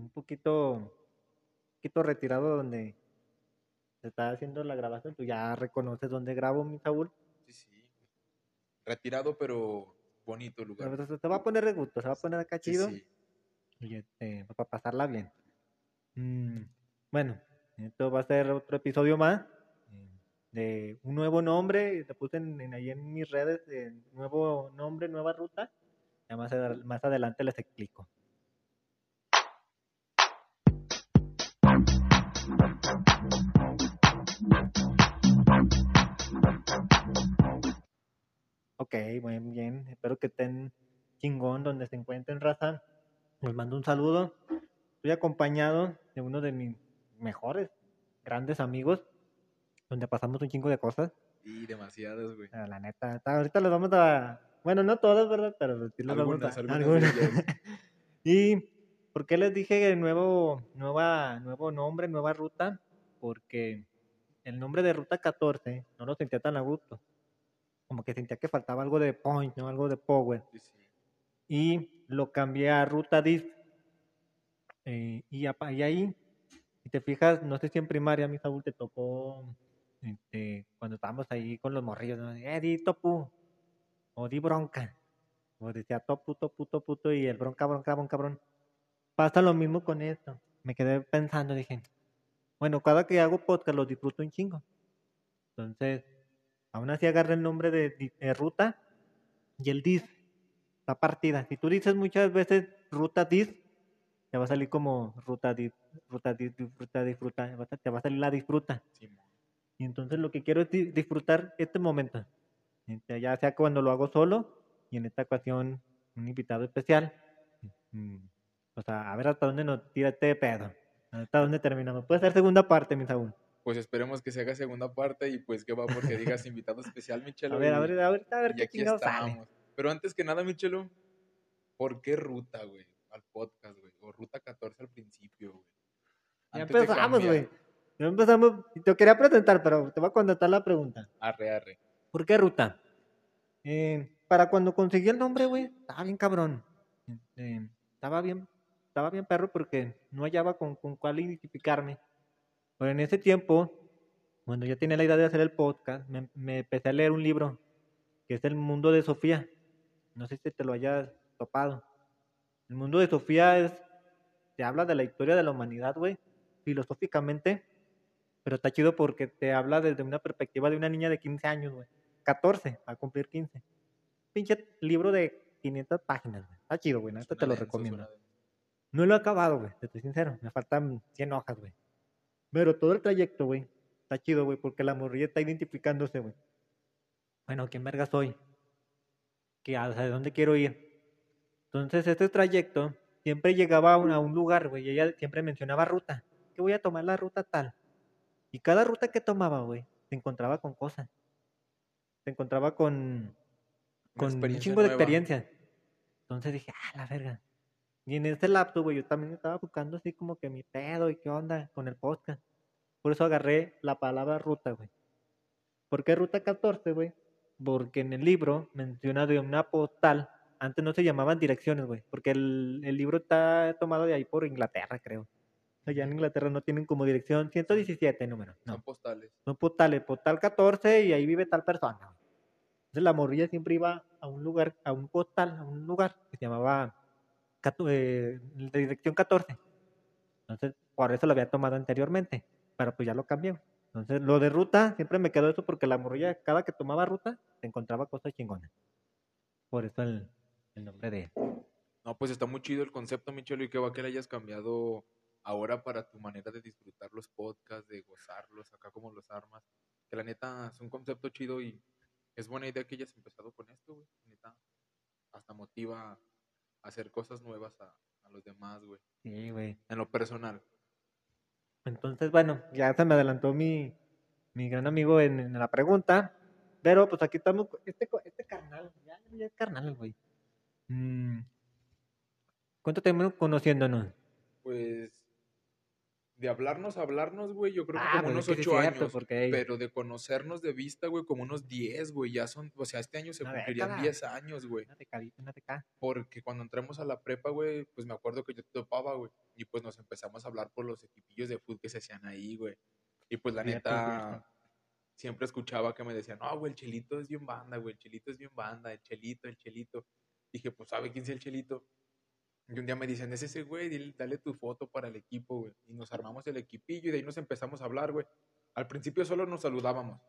un poquito, un poquito retirado donde se está haciendo la grabación. Tú ya reconoces dónde grabo, mi Saúl. Sí, sí. Retirado, pero bonito lugar. Pero te va a poner de gusto, se va a poner acá Sí, chido. sí. Y este, para pasarla bien. Mm, bueno, esto va a ser otro episodio más eh, de un nuevo nombre. Te puse en, en- ahí en mis redes, eh, nuevo nombre, nueva ruta. Ya más, más adelante les explico. Ok, muy bien. Espero que estén chingón donde se encuentren, raza. Les mando un saludo. Estoy acompañado de uno de mis mejores, grandes amigos, donde pasamos un chingo de cosas. Y demasiadas, güey. Ah, La neta, ta- ahorita les vamos a. Bueno, no todas, ¿verdad? Pero sí les vamos Algunas, a. algunas algunas. ¿Y por qué les dije nuevo, nueva, nuevo nombre, nueva ruta? Porque el nombre de Ruta 14 no lo sentía tan a gusto. Como que sentía que faltaba algo de point, ¿no? Algo de power Sí, sí. y lo cambié a ruta disc. Eh, y, y ahí, si te fijas, no sé si en primaria, mi Saúl, te tocó este, cuando estábamos ahí con los morrillos, ¿no? Eh, di topu, o di bronca, o decía topu, topu, topu, to, y el bronca, bronca, bronca, cabrón. Pasa lo mismo con esto. Me quedé pensando, dije, bueno, cada que hago podcast lo disfruto un chingo. Entonces, aún así agarré el nombre de, de ruta y el disc la partida. Si tú dices muchas veces ruta dis, te va a salir como ruta dis, ruta dis, disfruta, disfruta, te va a salir la disfruta. Simón. Y entonces lo que quiero es di- disfrutar este momento. Este, Ya sea cuando lo hago solo y en esta ocasión un invitado especial. Mm, O sea, a ver hasta dónde nos tira este pedo. Hasta dónde terminamos. Puede ser segunda parte, mi Saúl. Pues esperemos que se haga segunda parte y pues que va porque digas invitado especial, Michelo. A ver, a ver, a ver, a ver qué aquí sale. estamos. Pero antes que nada, Michelo, ¿por qué ruta, güey? Al podcast, güey. O ruta 14 al principio, güey. Ya empezamos, güey. Ya empezamos. y Te quería presentar, pero te voy a contestar la pregunta. Arre, arre. ¿Por qué ruta? Eh, para cuando conseguí el nombre, güey, estaba bien cabrón. Este, estaba bien, estaba bien perro porque no hallaba con, con cuál identificarme. Pero en ese tiempo, cuando ya tenía la idea de hacer el podcast, me, me empecé a leer un libro que es El Mundo de Sofía. No sé si te lo hayas topado. El Mundo de Sofía es, te habla de la historia de la humanidad, güey, filosóficamente, pero está chido porque te habla desde una perspectiva de una niña de 15 años, güey. 14, a cumplir 15. Pinche libro de 500 páginas, güey. Está chido, güey. Esto te lo recomiendo. No lo he acabado, güey. Te estoy sincero. Me faltan 100 hojas, güey. Pero todo el trayecto, güey. Está chido, güey, porque la morrilla está identificándose, güey. Bueno, ¿quién verga soy? ¿Qué, ¿Hacia dónde quiero ir? Entonces, este trayecto siempre llegaba a un, a un lugar, güey. Y ella siempre mencionaba ruta. Que voy a tomar la ruta tal. Y cada ruta que tomaba, güey, se encontraba con cosas. Se encontraba con, con un experiencia chingo de nueva. experiencias. Entonces dije, ah, la verga. Y en ese lapso, güey, yo también estaba buscando así como que mi pedo y qué onda con el podcast. Por eso agarré la palabra ruta, güey. ¿Por qué ruta 14, güey? Porque en el libro menciona de una postal. Antes no se llamaban direcciones, güey. Porque el, el libro está tomado de ahí por Inglaterra, creo. Ya en Inglaterra no tienen como dirección 117 número. No Son postales. son postales, postal 14 y ahí vive tal persona. Entonces la morrilla siempre iba a un lugar, a un postal, a un lugar que se llamaba eh, dirección 14. Entonces, por eso lo había tomado anteriormente, pero pues ya lo cambié. Entonces, lo de ruta, siempre me quedó eso porque la morrilla, cada que tomaba ruta, se encontraba cosas chingonas. Por eso el, nombre de... No, pues está muy chido el concepto, Michelo, y qué va que le hayas cambiado ahora para tu manera de disfrutar los podcasts, de gozarlos, acá como los armas. Que la neta es un concepto chido y es buena idea que hayas empezado con esto, güey. Neta, hasta motiva hacer cosas nuevas a, a los demás, güey. Sí, güey. En lo personal. Entonces, bueno, ya se me adelantó mi, mi gran amigo en, en la pregunta. Pero pues aquí estamos, este, este carnal, ya, ya es carnal, güey. Mm, ¿Cuánto tenemos conociéndonos? Pues de hablarnos, hablarnos, güey, yo creo que Ah, como pues, unos ocho años. porque Pero de conocernos de vista, güey, como unos 10, güey. Ya son, o sea, este año se Una cumplirían. 10 años, güey. Porque cuando entramos a la prepa, güey, pues me acuerdo que yo te topaba, güey. Y pues nos empezamos a hablar por los equipillos de fútbol que se hacían ahí, güey. Y pues la neta, siempre escuchaba que me decían, no, güey, el chelito es bien banda, güey, el chelito es bien banda, el chelito, el chelito. Dije, pues, ¿sabe quién es el chelito? Y un día me dicen, es ese güey, dile- dale tu foto para el equipo, güey. Y nos armamos el equipillo y de ahí nos empezamos a hablar, güey. Al principio solo nos saludábamos.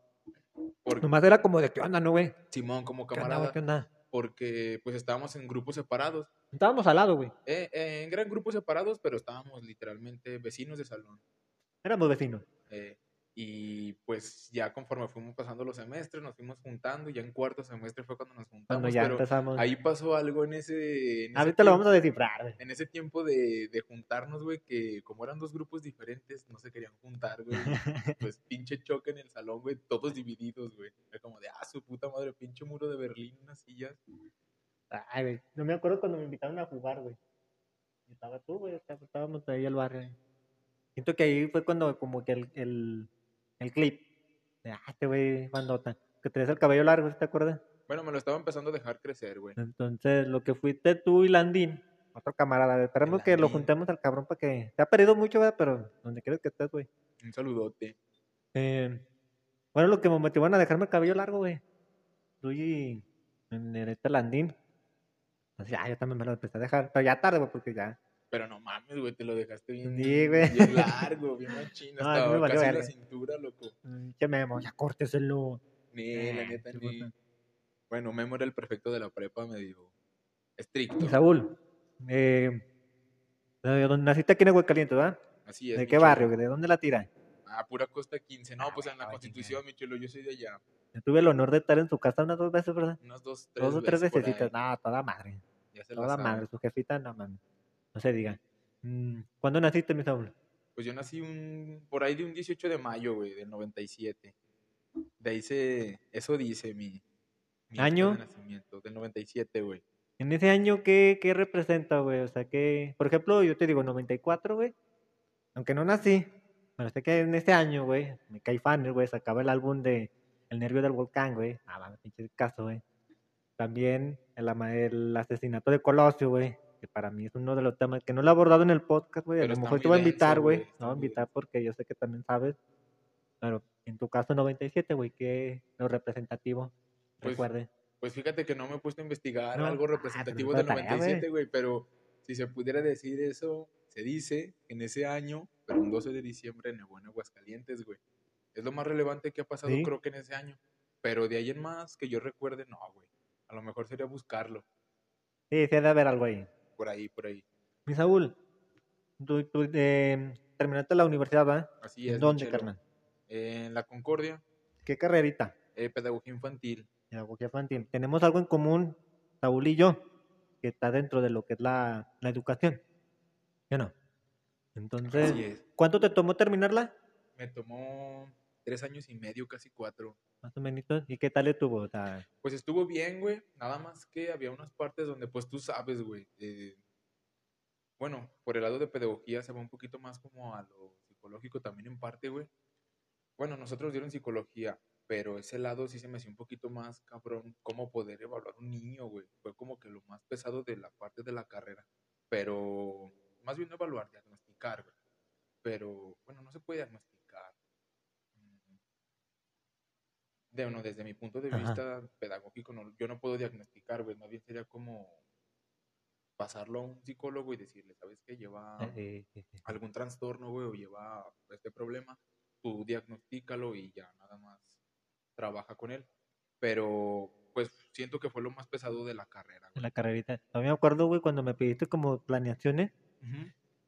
Porque Nomás era como de qué onda, ¿no, güey? Simón, como camarada, ¿Qué onda? porque pues estábamos en grupos separados. Estábamos al lado, güey. Eh, eh, eran grupos separados, pero estábamos literalmente vecinos de salón. Éramos vecinos. Eh, y pues ya conforme fuimos pasando los semestres, nos fuimos juntando. Y ya en cuarto semestre fue cuando nos Cuando juntamos. ya pero empezamos. ahí pasó algo en ese. en ese Ahorita lo tiempo- vamos a descifrar, güey. En ese tiempo de, de juntarnos, güey, que como eran dos grupos diferentes, no se querían juntar, güey. Pues pinche choque en el salón, güey, todos divididos, güey. Era como de, ah, su puta madre, pinche muro de Berlín, unas sillas. Ay, güey. No me acuerdo cuando me invitaron a jugar, güey. Estaba tú, güey. Estábamos ahí al barrio. Siento que ahí fue cuando como que el, el, el clip. De, ah, este güey, bandota. Que tenés el cabello largo, ¿sí ¿te acuerdas? Bueno, me lo estaba empezando a dejar crecer, güey. Entonces, lo que fuiste tú y Landín, otro camarada, esperemos que lo juntemos al cabrón para que... Se ha perdido mucho, ¿verdad? Pero donde quieres que estés, güey. Un saludote. Eh, bueno, lo que me motivaron a dejarme el cabello largo, güey. Tú y en el este Landín. Entonces, ya, yo también me lo empecé a dejar. Pero ya tarde, güey, porque ya... Pero no mames, güey, te lo dejaste bien, Sí, bien largo, bien machino. No, Hasta casi la cintura, loco. mm, Che Memo, ya córteselo. Ni, la Eh, neta, sí, ni. puta. Bueno, Memo era el prefecto de la prepa, medio estricto. Saúl, eh, ¿de dónde naciste aquí en Aguascalientes, verdad? Así es. ¿De qué chulo. barrio? ¿De dónde la tira? Ah, pura costa 15. No, Ah, pues en la constitución, mi chulo, yo soy de allá. Yo tuve el honor de estar en su casa unas dos veces, ¿verdad? Unas dos, tres Dos o tres veces veces. No, toda madre. Ya se la Toda madre. Su jefita, no mames. No se diga. Mm, ¿Cuándo naciste, mi Saúl? Pues yo nací un, por ahí de un 18 de mayo, güey, del 97. De ahí se, eso dice mi, ¿Año? de nacimiento, del 97, güey. En ese año, ¿qué, qué representa, güey? O sea, que, por ejemplo, yo te digo 94, güey. Aunque no nací, pero sé que en ese año, güey, me caí fan, güey, sacaba el álbum de El Nervio del Volcán, güey. Ah, va, pinche caso, güey. También el, el asesinato de Colosio, güey. Que para mí es uno de los temas que no lo he abordado en el podcast, güey. A lo mejor te voy a invitar, güey. voy a invitar porque yo sé que también sabes. Pero en tu caso, 97, güey, ¿qué es lo representativo? Pues, Recuerde. Pues fíjate que no me he puesto a investigar No, algo ah, representativo es del la tarea, güey. 97, güey, pero si se pudiera decir eso, se dice que en ese año, pero un 12 de diciembre, en Aguascalientes, güey. Es lo más relevante que ha pasado, Sí. creo que en ese año. Pero de ahí en más, que yo recuerde, no, güey. A lo mejor sería buscarlo. Sí, sí, ha de haber algo ahí. Por ahí, por ahí. Mi Saúl, tú, tú, eh, terminaste la universidad, ¿verdad? Así es. ¿En dónde, carnal? En la Concordia, ¿Qué carrerita? eh, pedagogía infantil. Pedagogía infantil. Tenemos algo en común, Saúl y yo, que está dentro de lo que es la, la educación. ¿Sí o no? Entonces, Así es. ¿cuánto te tomó terminarla? Me tomó tres años y medio, casi cuatro. Más o menos. ¿Y qué tal estuvo? O sea, Pues estuvo bien, güey. Nada más que había unas partes donde, pues tú sabes, güey. eh, bueno, por el lado de pedagogía se va un poquito más como a lo psicológico también en parte, güey. Bueno, nosotros dieron psicología, pero ese lado sí se me hacía un poquito más cabrón, cómo poder evaluar un niño, güey. Fue como que lo más pesado de la parte de la carrera. Pero, más bien no evaluar, diagnosticar, güey. Pero, bueno, no se puede diagnosticar. Mm. De, bueno, desde mi punto de Ajá. vista pedagógico, no, yo no puedo diagnosticar, güey. Más bien sería como pasarlo a un psicólogo y decirle, ¿sabes qué? Lleva eh, sí, sí. algún trastorno, güey, o lleva este problema, tú diagnostícalo y ya nada más trabaja con él. Pero, pues, siento que fue lo más pesado de la carrera, güey. la carrerita. Todavía me acuerdo, güey, cuando me pediste como planeaciones.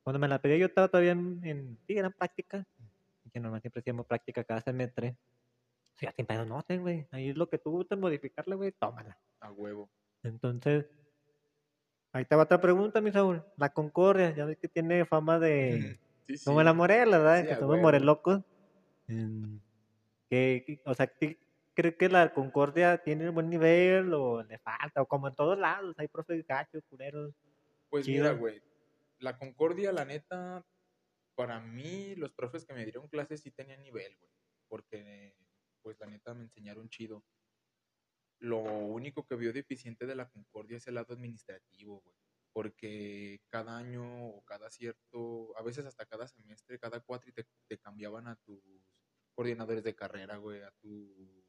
Cuando me la pedí yo estaba todavía en, en sí, eran prácticas. Que normal siempre hacíamos práctica cada semestre. Sea, sin pedo no, ten, güey. Ahí es lo que tú gustes modificarle, güey, tómala. A huevo. Entonces, ahí te va otra pregunta, mi Saúl. La Concordia, ya ves que tiene fama de... Sí, sí. Como la Morela, ¿verdad? Sí, que somos morelocos. Que, o sea, ¿tú ¿crees que la Concordia tiene buen nivel o le falta? O como en todos lados, hay profes gachos, culeros. Pues chido. mira, güey, la Concordia, la neta, para mí, los profes que me dieron clases sí tenían nivel, güey. Porque, pues, la neta, me enseñaron chido. Lo único que vio deficiente de la Concordia es el lado administrativo, güey. Porque cada año o cada cierto, a veces hasta cada semestre, cada cuatro, te, te cambiaban a tus coordinadores de carrera, güey, a tu,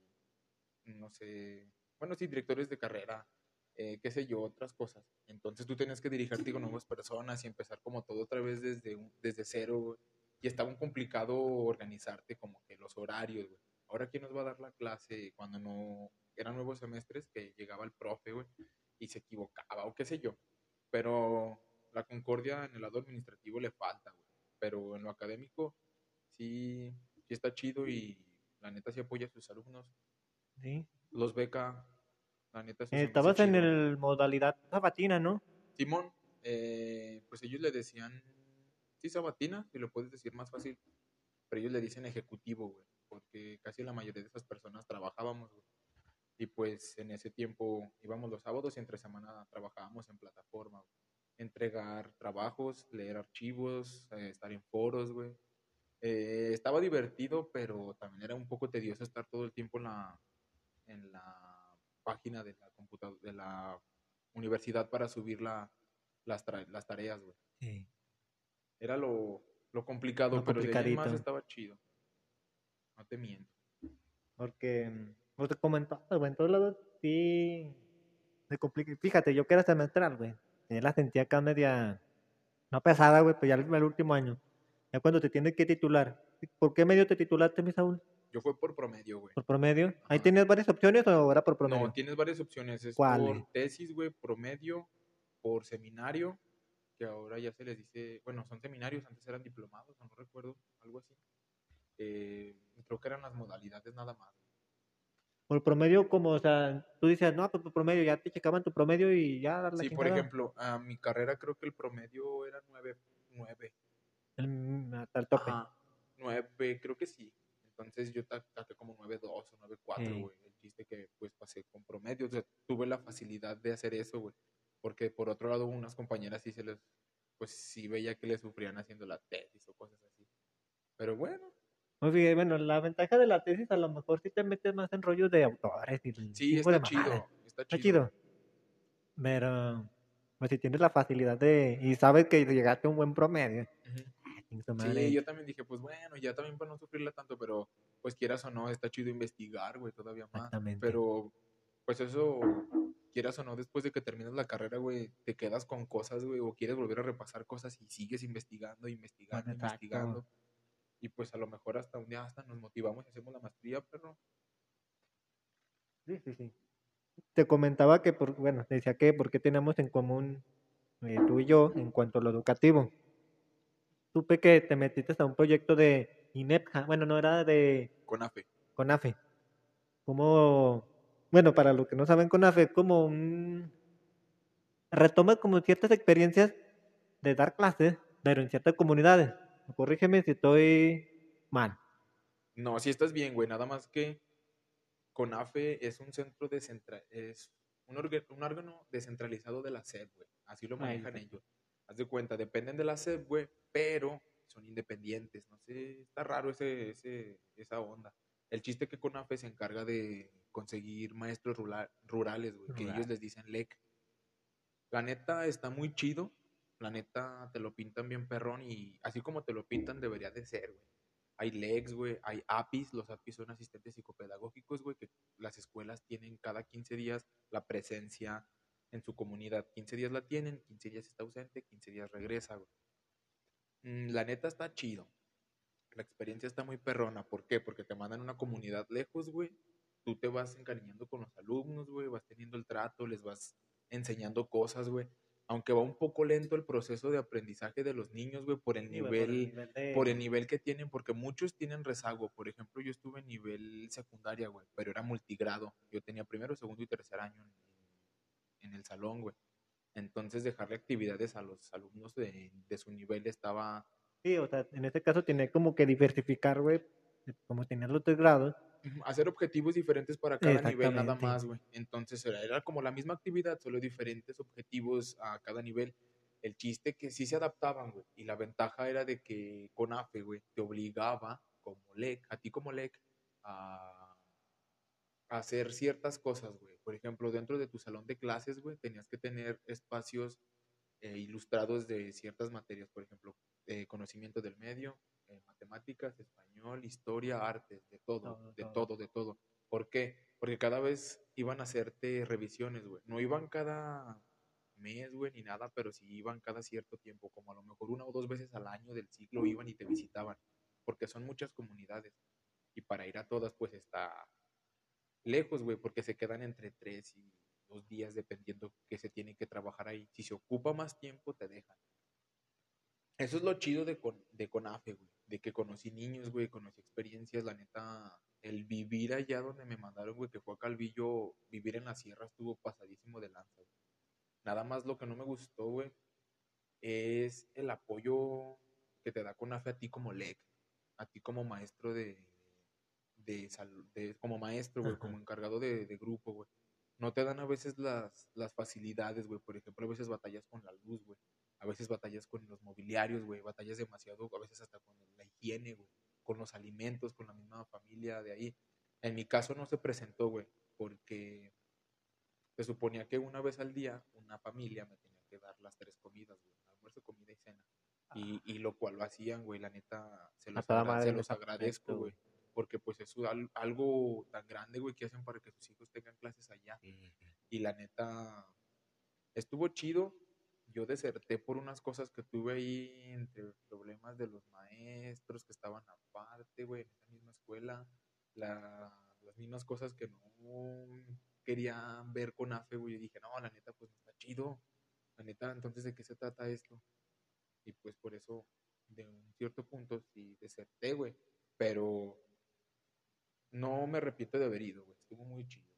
no sé, bueno, sí, directores de carrera, eh, qué sé yo, otras cosas. Entonces tú tenías que dirigirte con nuevas personas y empezar como todo otra vez desde, desde cero, güey. Y estaba un complicado organizarte como que los horarios, güey. Ahora, ¿quién nos va a dar la clase cuando no eran nuevos semestres que llegaba el profe, güey, y se equivocaba o qué sé yo? Pero la concordia en el lado administrativo le falta, güey. Pero en lo académico sí, sí está chido y la neta sí apoya a sus alumnos. Sí. Los beca, la neta sí Eh, Estabas en chido. el modalidad sabatina, ¿no? Simón, eh, pues ellos le decían, sí, sabatina, si lo puedes decir más fácil, pero ellos le dicen ejecutivo, güey, porque casi la mayoría de esas personas trabajábamos, güey. Y pues en ese tiempo íbamos los sábados y entre semana trabajábamos en plataforma, güey. Entregar trabajos, leer archivos, eh, estar en foros, güey. Eh, estaba divertido, pero también era un poco tedioso estar todo el tiempo en la, en la página de la computadora, de la universidad para subir la, las, tareas, güey. Sí. Era lo, lo complicado, Lo pero de ahí más estaba chido. No te miento. Porque, pues te comentaba, güey, en todos lados sí se complica. Fíjate, yo que era semestral, güey. Ya la sentía acá media, no pesada, güey, pero ya el, el último año. Ya cuando te tienes que titular. ¿Por qué medio te titulaste, mi Saúl? Yo fue por promedio, güey. ¿Por promedio? ¿Ahí tenías varias opciones o era por promedio? No, tienes varias opciones. Es ¿Cuáles? por tesis, güey, promedio, por seminario, que ahora ya se les dice, bueno, son seminarios, antes eran diplomados, no recuerdo, algo así. Eh, creo que eran las modalidades nada más. Por promedio, como, o sea, tú dices, no, pues por promedio, ya te checaban tu promedio y ya la Sí, por ejemplo, a mi carrera creo que el promedio era 9, 9. El- hasta el tope. Ajá, 9, creo que sí. Entonces yo saqué como 9.2 o 9.4, Sí. güey. El chiste que pues pasé con promedio. O sea, tuve la facilidad de hacer eso, güey. Porque por otro lado, unas compañeras sí se les, pues sí veía que le sufrían haciendo la tesis o cosas así. Pero bueno, Muy bien, bueno, la ventaja de la tesis a lo mejor sí te metes más en rollos de autores y sí, de está chido. Está Está chido. chido. Pero, pues si tienes la facilidad de, y sabes que llegaste a un buen promedio, ah. Sí, yo también dije, pues bueno, ya también para no sufrirla tanto, pero pues quieras o no, está chido investigar, güey, todavía más. Pero, pues eso, quieras o no, después de que terminas la carrera, güey, te quedas con cosas, güey, o quieres volver a repasar cosas y sigues investigando, investigando, Bueno, exacto. Y pues a lo mejor hasta un día hasta nos motivamos y hacemos la maestría, pero Sí, sí, sí. Te comentaba que, por, bueno, te decía que porque tenemos en común eh, tú y yo en cuanto a lo educativo. Supe que te metiste a un proyecto de INEPJA, bueno, no era de con AFE. CONAFE. Como, bueno, para los que no saben, CONAFE como un... Retoma como ciertas experiencias de dar clases, pero en ciertas comunidades. Corrígeme si estoy mal. No, si estás bien, güey, nada más que CONAFE es un centro descentra es un, órgano descentralizado de la SEP, güey. Así lo manejan ellos. Haz de cuenta, dependen de la SEP, güey, pero son independientes. No sé, está raro ese, ese, esa onda. El chiste que CONAFE se encarga de conseguir maestros rurales, güey, que ellos les dicen LEC. La neta está muy chido. La neta te lo pintan bien perrón y así como te lo pintan debería de ser, güey. Hay LECs, güey, hay APIs, los APIs son asistentes psicopedagógicos, güey, que las escuelas tienen cada 15 días la presencia en su comunidad. 15 días la tienen, 15 días está ausente, 15 días regresa, güey. Mm, La neta está chido. La experiencia está muy perrona. ¿Por qué? Porque te mandan a una comunidad lejos, güey. Tú te vas encariñando con los alumnos, güey, vas teniendo el trato, les vas enseñando cosas, güey. Aunque va un poco lento el proceso de aprendizaje de los niños, güey, por el Sí, güey, por el nivel de- por el nivel que tienen, porque muchos tienen rezago. Por ejemplo, yo estuve en nivel secundaria, güey, pero era multigrado. Yo tenía primero, segundo y tercer año en, en el salón, güey. Entonces, dejarle actividades a los alumnos de, de su nivel estaba Sí, o sea, en este caso tiene como que diversificar, güey, como tener los tres grados. Hacer objetivos diferentes para cada nivel nada más, güey. Entonces era, era como la misma actividad, solo diferentes objetivos a cada nivel. El chiste que sí se adaptaban, güey. Y la ventaja era de que CONAFE, güey, te obligaba como LEC, a ti como LEC, a hacer ciertas cosas, güey. Por ejemplo, dentro de tu salón de clases, güey, tenías que tener espacios eh, ilustrados de ciertas materias, por ejemplo, eh, conocimiento del medio, eh, matemáticas, español, historia, arte, de todo, de todo, de todo. ¿Por qué? Porque cada vez iban a hacerte revisiones, güey. No iban cada mes, güey, ni nada, pero sí iban cada cierto tiempo, como a lo mejor una o dos veces al año del ciclo iban y te visitaban, porque son muchas comunidades. Y para ir a todas, pues está lejos, güey, porque se quedan entre tres y dos días dependiendo que se tiene que trabajar ahí. Si se ocupa más tiempo, te dejan. Eso es lo chido de, con, de CONAFE, güey, de que conocí niños, güey, conocí experiencias, la neta, el vivir allá donde me mandaron, güey, que fue a Calvillo, vivir en la sierra estuvo pasadísimo de lanza, güey. Nada más lo que no me gustó, güey, es el apoyo que te da CONAFE a ti como LEC, a ti como maestro de, de, de como maestro, güey, como encargado de, de grupo, güey. No te dan a veces las, las facilidades, güey. Por ejemplo, a veces batallas con la luz, güey. A veces batallas con los mobiliarios, güey. Batallas demasiado, a veces hasta con la higiene, güey. Con los alimentos, con la misma familia de ahí. En mi caso no se presentó, güey, porque se suponía que una vez al día una familia me tenía que dar las tres comidas, güey. Almuerzo, comida y cena. Y, y lo cual lo hacían, güey. La neta, se los, agra se los agradezco, güey porque pues es algo tan grande, güey, que hacen para que sus hijos tengan clases allá. Y la neta, estuvo chido. Yo deserté por unas cosas que tuve ahí, entre problemas de los maestros que estaban aparte, güey, en esa misma escuela. La, las mismas cosas que no quería ver con AFE, güey. Yo dije, no, la neta, pues está chido. La neta, entonces, ¿de qué se trata esto? Y pues por eso, de un cierto punto, sí deserté, güey. Pero no me repito de haber ido, güey. Estuvo muy chido.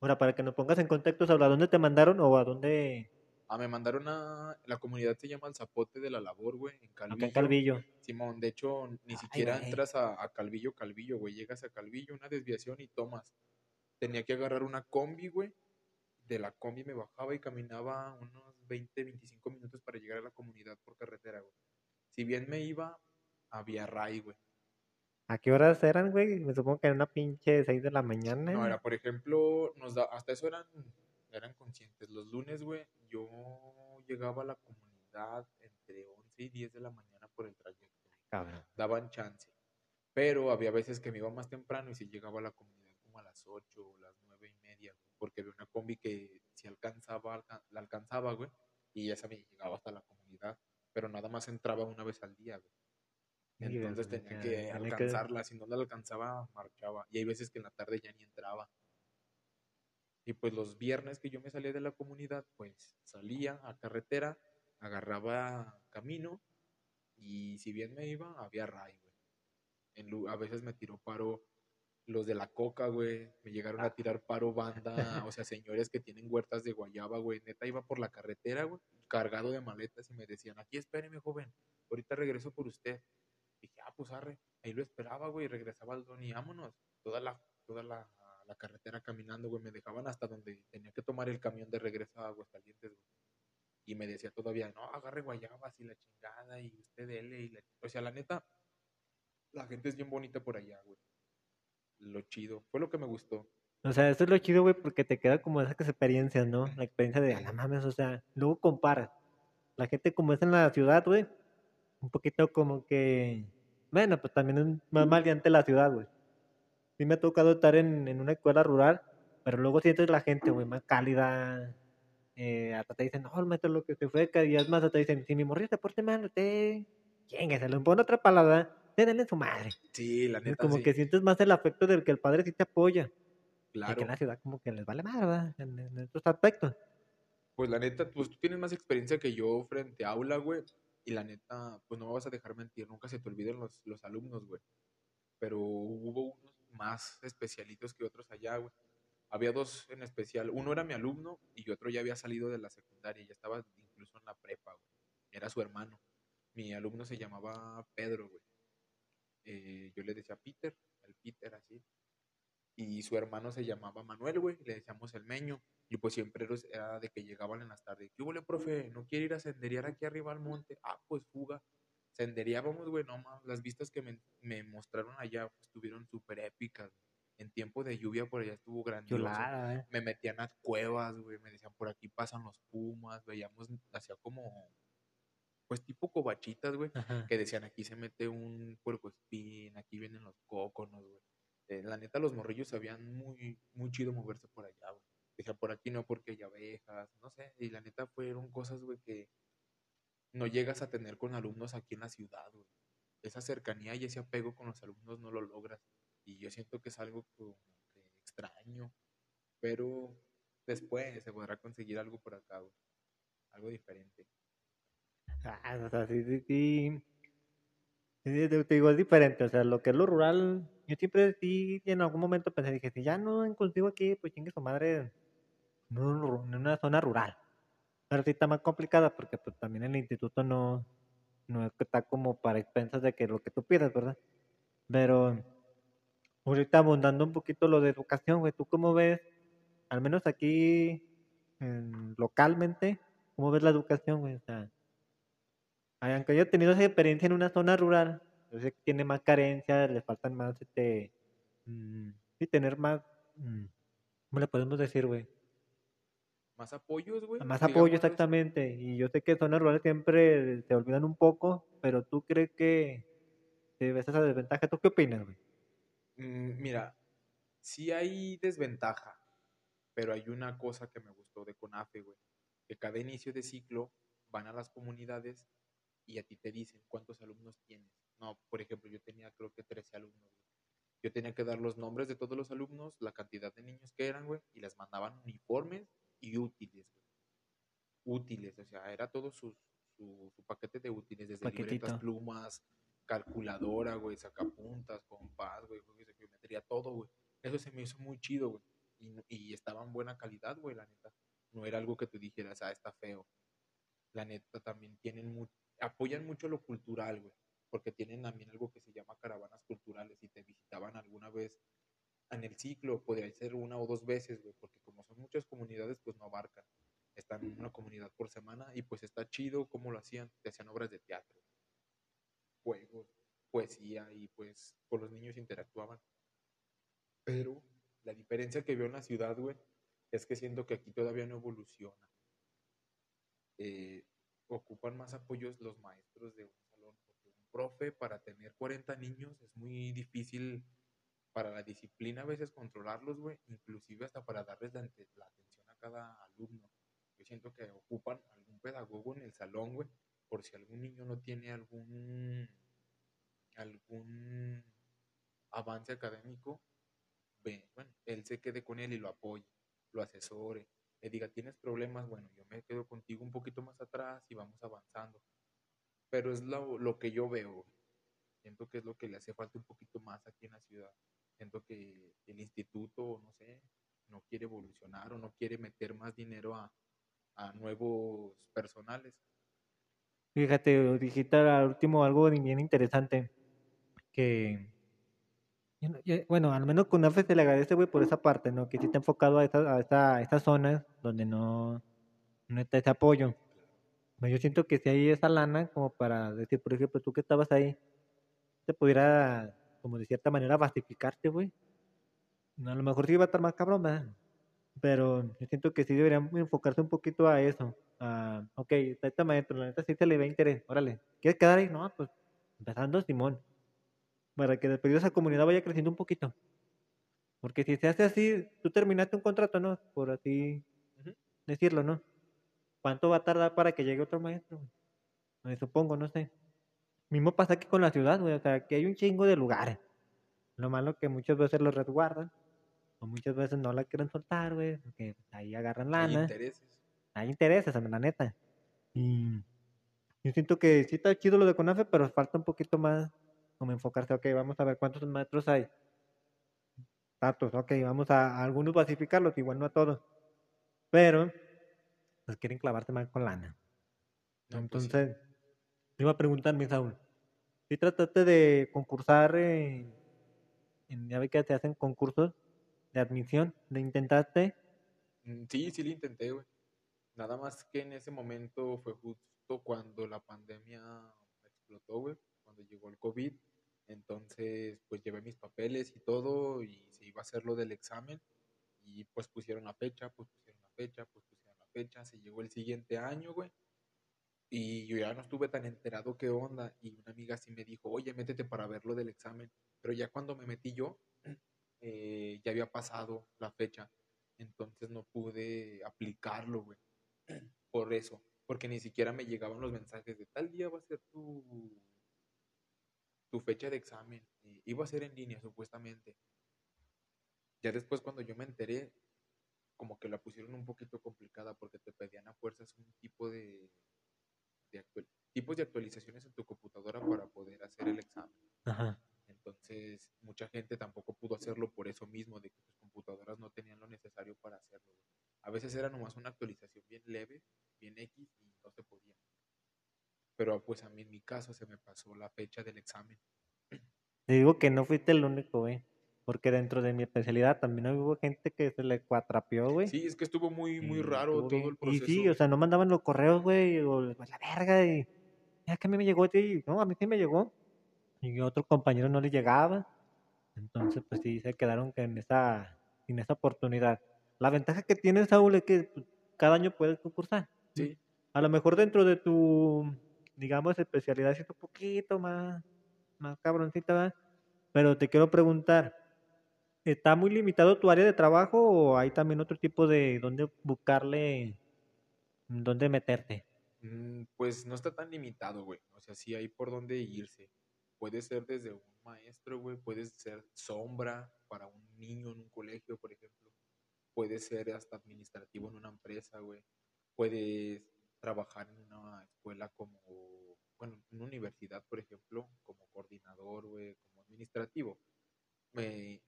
Ahora, para que nos pongas en contexto, ¿a dónde te mandaron o a dónde? Ah, me mandaron a. La comunidad se llama El Zapote de la Labor, güey, en Calvillo. Acá en Calvillo. Simón, de hecho, ni siquiera entras a, Calvillo, Calvillo, güey. Llegas a Calvillo, una desviación y tomas. Tenía que agarrar una combi, güey. De la combi me bajaba y caminaba unos 20, 25 minutos para llegar a la comunidad por carretera, güey. Si bien me iba, había ray, güey. ¿A qué horas eran, güey? Me supongo que era una pinche 6 de la mañana. No, era, por ejemplo, nos da, hasta eso eran, eran conscientes. Los lunes, güey, yo llegaba a la comunidad entre 11 y 10 de la mañana por el trayecto. Cabrón. Daban chance. Pero había veces que me iba más temprano y si llegaba a la comunidad como a las 8 o las 9 y media, porque había una combi que si alcanzaba, la alcanzaba, güey, y ya sabía, llegaba hasta la comunidad, pero nada más entraba una vez al día, güey. Entonces tenía que alcanzarla, si no la alcanzaba, marchaba. Y hay veces que en la tarde ya ni entraba. Y pues los viernes que yo me salía de la comunidad, pues salía a carretera, agarraba camino y si bien me iba, había ray, güey. a veces me tiró paro los de la coca, güey. Me llegaron a ah. tirar paro banda, o sea, señores que tienen huertas de guayaba, güey. Neta iba por la carretera, güey, cargado de maletas y me decían, aquí espéreme, joven, ahorita regreso por usted. Dije, ah, pues arre. Ahí lo esperaba, güey, y regresaba al don y vámonos. Toda la, toda la, la carretera caminando, güey. Me dejaban hasta donde tenía que tomar el camión de regreso a Aguascalientes, güey. Y me decía todavía, no, agarre guayabas y la chingada y usted dele. Y la... O sea, la neta, la gente es bien bonita por allá, güey. Lo chido. Fue lo que me gustó. O sea, esto es lo chido, güey, porque te queda como esas experiencias, ¿no? La experiencia de, ah, mames, o sea, luego compara. La gente como es en la ciudad, güey, un poquito como que, bueno, pues también es más maleante la ciudad, güey. Sí me ha tocado estar en, en una escuela rural, pero luego sientes la gente, güey, más cálida. Eh, hasta te dicen, no, el maestro lo que se fue, y es más, hasta te dicen, si mi morrillo te porte mal, usted, ¿quién se lo pone otra palabra, denle su madre. Sí, la neta, Como que sientes más el afecto del que el padre sí te apoya. Claro. Que en la ciudad como que les vale más, ¿verdad? En, en estos aspectos. Pues la neta, pues tú tienes más experiencia que yo frente a aula, güey. Y la neta, pues no me vas a dejar mentir, nunca se te olviden los, los alumnos, güey. Pero hubo unos más especialitos que otros allá. Había dos en especial. Uno era mi alumno y otro ya había salido de la secundaria, ya estaba incluso en la prepa. Era su hermano. Mi alumno se llamaba Pedro, güey. Eh, yo le decía Peter, el Peter así. y su hermano se llamaba Manuel, güey, le decíamos el meño. Y pues siempre era de que llegaban en las tardes. ¿Qué hubo, profe? ¿No quiere ir a senderear aquí arriba al monte? Ah, pues fuga. Sendereábamos, güey, no más. Las vistas que me, me mostraron allá pues, estuvieron súper épicas. En tiempo de lluvia por allá estuvo grandioso. Chulada, eh. Me metían a cuevas, güey. Me decían, por aquí pasan los pumas. Veíamos, hacía como, pues tipo covachitas, güey Ajá. que decían aquí se mete un puercoespín, aquí vienen los cóconos, güey. Eh, la neta, los morrillos sabían muy, muy chido moverse por allá, güey. Decían, por aquí no porque hay abejas, no sé. Y la neta fueron cosas, güey, que no llegas a tener con alumnos aquí en la ciudad. Esa cercanía y ese apego con los alumnos no lo logras. Y yo siento que es algo extraño. Pero después se podrá conseguir algo por acá. Algo diferente. Ah, o sea, sí, sí, sí. Te, digo, es diferente. O sea, lo que es lo rural, yo siempre sí, en algún momento pensé, dije, si ya no consigo aquí, pues chingue su madre en una zona rural. Está más complicada porque pues también el instituto no, está como para expensas de que lo que tú pidas, ¿verdad? Pero ahorita abundando un poquito lo de educación, güey, ¿tú cómo ves? Al menos aquí, en- localmente, ¿cómo ves la educación, güey? O sea, aunque haya tenido esa experiencia en una zona rural, yo tiene más carencias, le faltan más, este, mm, sí, tener más, mm, ¿cómo le podemos decir, güey? Más apoyos, güey. Más apoyo, así. exactamente. Y yo sé que zonas rurales siempre se olvidan un poco, pero tú crees que te ves esa desventaja. ¿Tú qué opinas, güey? Mm, Mira, sí hay desventaja, pero hay una cosa que me gustó de CONAFE, güey, que cada inicio de ciclo van a las comunidades y a ti te dicen cuántos alumnos tienes. No, por ejemplo, yo tenía creo que 13 alumnos, güey. Yo tenía que dar los nombres de todos los alumnos, la cantidad de niños que eran, güey, y les mandaban uniformes y útiles. Útiles, o sea, era todo su, su, su paquete de útiles, desde libretas, plumas, calculadora, güey, sacapuntas, compás, güey, juegos de geometría, todo, güey. Eso se me hizo muy chido, güey. Y, y estaba en buena calidad, güey, la neta. No era algo que tú dijeras, ah, está feo. La neta también tienen mu- apoyan mucho lo cultural, güey. Porque tienen también algo que se llama caravanas culturales y te visitaban alguna vez en el ciclo, podría ser una o dos veces, güey, porque muchas comunidades, pues no abarcan. Están en una comunidad por semana y pues está chido cómo lo hacían. Te hacían obras de teatro, juegos, poesía y pues con los niños interactuaban. Pero la diferencia que veo en la ciudad, güey, es que siento que aquí todavía no evoluciona. Eh, ocupan más apoyos los maestros de un salón, porque un profe para tener 40 niños es muy difícil para la disciplina a veces controlarlos, güey, inclusive hasta para darles la, atención a cada alumno. Yo siento que ocupan algún pedagogo en el salón, güey, por si algún niño no tiene algún algún avance académico, ve, bueno, él se quede con él y lo apoye, lo asesore, le diga, tienes problemas, bueno, yo me quedo contigo un poquito más atrás y vamos avanzando. Pero es lo, lo que yo veo, siento que es lo que le hace falta un poquito más aquí en la ciudad. Siento que el instituto, no sé, no quiere evolucionar o no quiere meter más dinero a, a nuevos personales. Fíjate, dijiste al último algo bien interesante, que, bueno, al menos con AFE se le agradece, güey, por esa parte, ¿no? Que sí está enfocado a, esa, a, esa- a estas zonas donde no, no está ese apoyo. Pero Yo siento que si hay esa lana como para decir, por ejemplo, tú que estabas ahí, te pudiera, como de cierta manera, basificarte, güey. A lo mejor sí va a estar más cabrón, ¿verdad? Pero yo siento que sí deberían enfocarse un poquito a eso. A, ok, está este maestro, la neta sí se le ve interés, órale. ¿Quieres quedar ahí? No, pues empezando Simón. Para que después de esa comunidad vaya creciendo un poquito. Porque si se hace así, tú terminaste un contrato, ¿no? Por así decirlo, ¿no? ¿Cuánto va a tardar para que llegue otro maestro? Me supongo, no sé. Mismo pasa aquí con la ciudad, güey. O sea, que hay un chingo de lugares. Lo malo que muchas veces los resguardan. O muchas veces no la quieren soltar, güey. Porque ahí agarran Hay lana. intereses. Hay intereses, la neta. Y yo siento que sí está chido lo de CONAFE, pero falta un poquito más como enfocarse. Ok, vamos a ver cuántos maestros hay. Tantos, ok, vamos a, a algunos basificarlos, igual no a todos. Pero, pues quieren clavarse más con lana. No, pues sí. Te iba a preguntar, mi Saúl, si trataste de concursar en, en- ya ve que te hacen concursos de admisión? ¿Le intentaste? Mm, Sí, sí lo intenté, güey. Nada más que en ese momento fue justo cuando la pandemia explotó, güey, cuando llegó el COVID. Entonces, pues llevé mis papeles y todo y se iba a hacer lo del examen y pues pusieron la fecha, pues pusieron la fecha, pues pusieron la fecha. Se llegó el siguiente año, güey. Y yo ya no estuve tan enterado qué onda. Y una amiga sí me dijo, oye, métete para ver lo del examen. Pero ya cuando me metí yo, eh, ya había pasado la fecha. Entonces no pude aplicarlo, güey. Por eso. Porque ni siquiera me llegaban los mensajes de tal día va a ser tu, tu fecha de examen. Y iba a ser en línea, supuestamente. Ya después cuando yo me enteré, como que la pusieron un poquito complicada porque te pedían a fuerzas un tipo de, de actual- tipos de actualizaciones en tu computadora para poder hacer el examen. Ajá. Entonces, mucha gente tampoco pudo hacerlo por eso mismo, de que sus computadoras no tenían lo necesario para hacerlo. A veces era nomás una actualización bien leve, bien X, y no se podía. Pero pues a mí en mi caso se me pasó la fecha del examen. Te digo que no fuiste el único, güey. Porque dentro de mi especialidad también hubo gente que se le cuatrapeó, güey. Sí, es que estuvo muy, muy y raro todo bien- el proceso. Y sí, o sea, no mandaban los correos, güey, o la verga, y ya que a mí me llegó, sí, no, a mí sí me llegó. Y a otro compañero no le llegaba. Entonces, pues sí, se quedaron que en esa, sin esa oportunidad. La ventaja que tiene Saúl es que pues, cada año puedes concursar. Sí, A lo mejor dentro de tu, digamos, especialidad es un poquito más, más cabroncita, ¿verdad? Pero te quiero preguntar, ¿está muy limitado tu área de trabajo o hay también otro tipo de dónde buscarle, dónde meterte? Mm, Pues no está tan limitado, güey. O sea, sí hay por dónde irse. Puede ser desde un maestro, güey. Puede ser sombra para un niño en un colegio, por ejemplo. Puede ser hasta administrativo en una empresa, güey. Puedes trabajar en una escuela como, bueno, en una universidad, por ejemplo, como coordinador, güey, como administrativo. Me-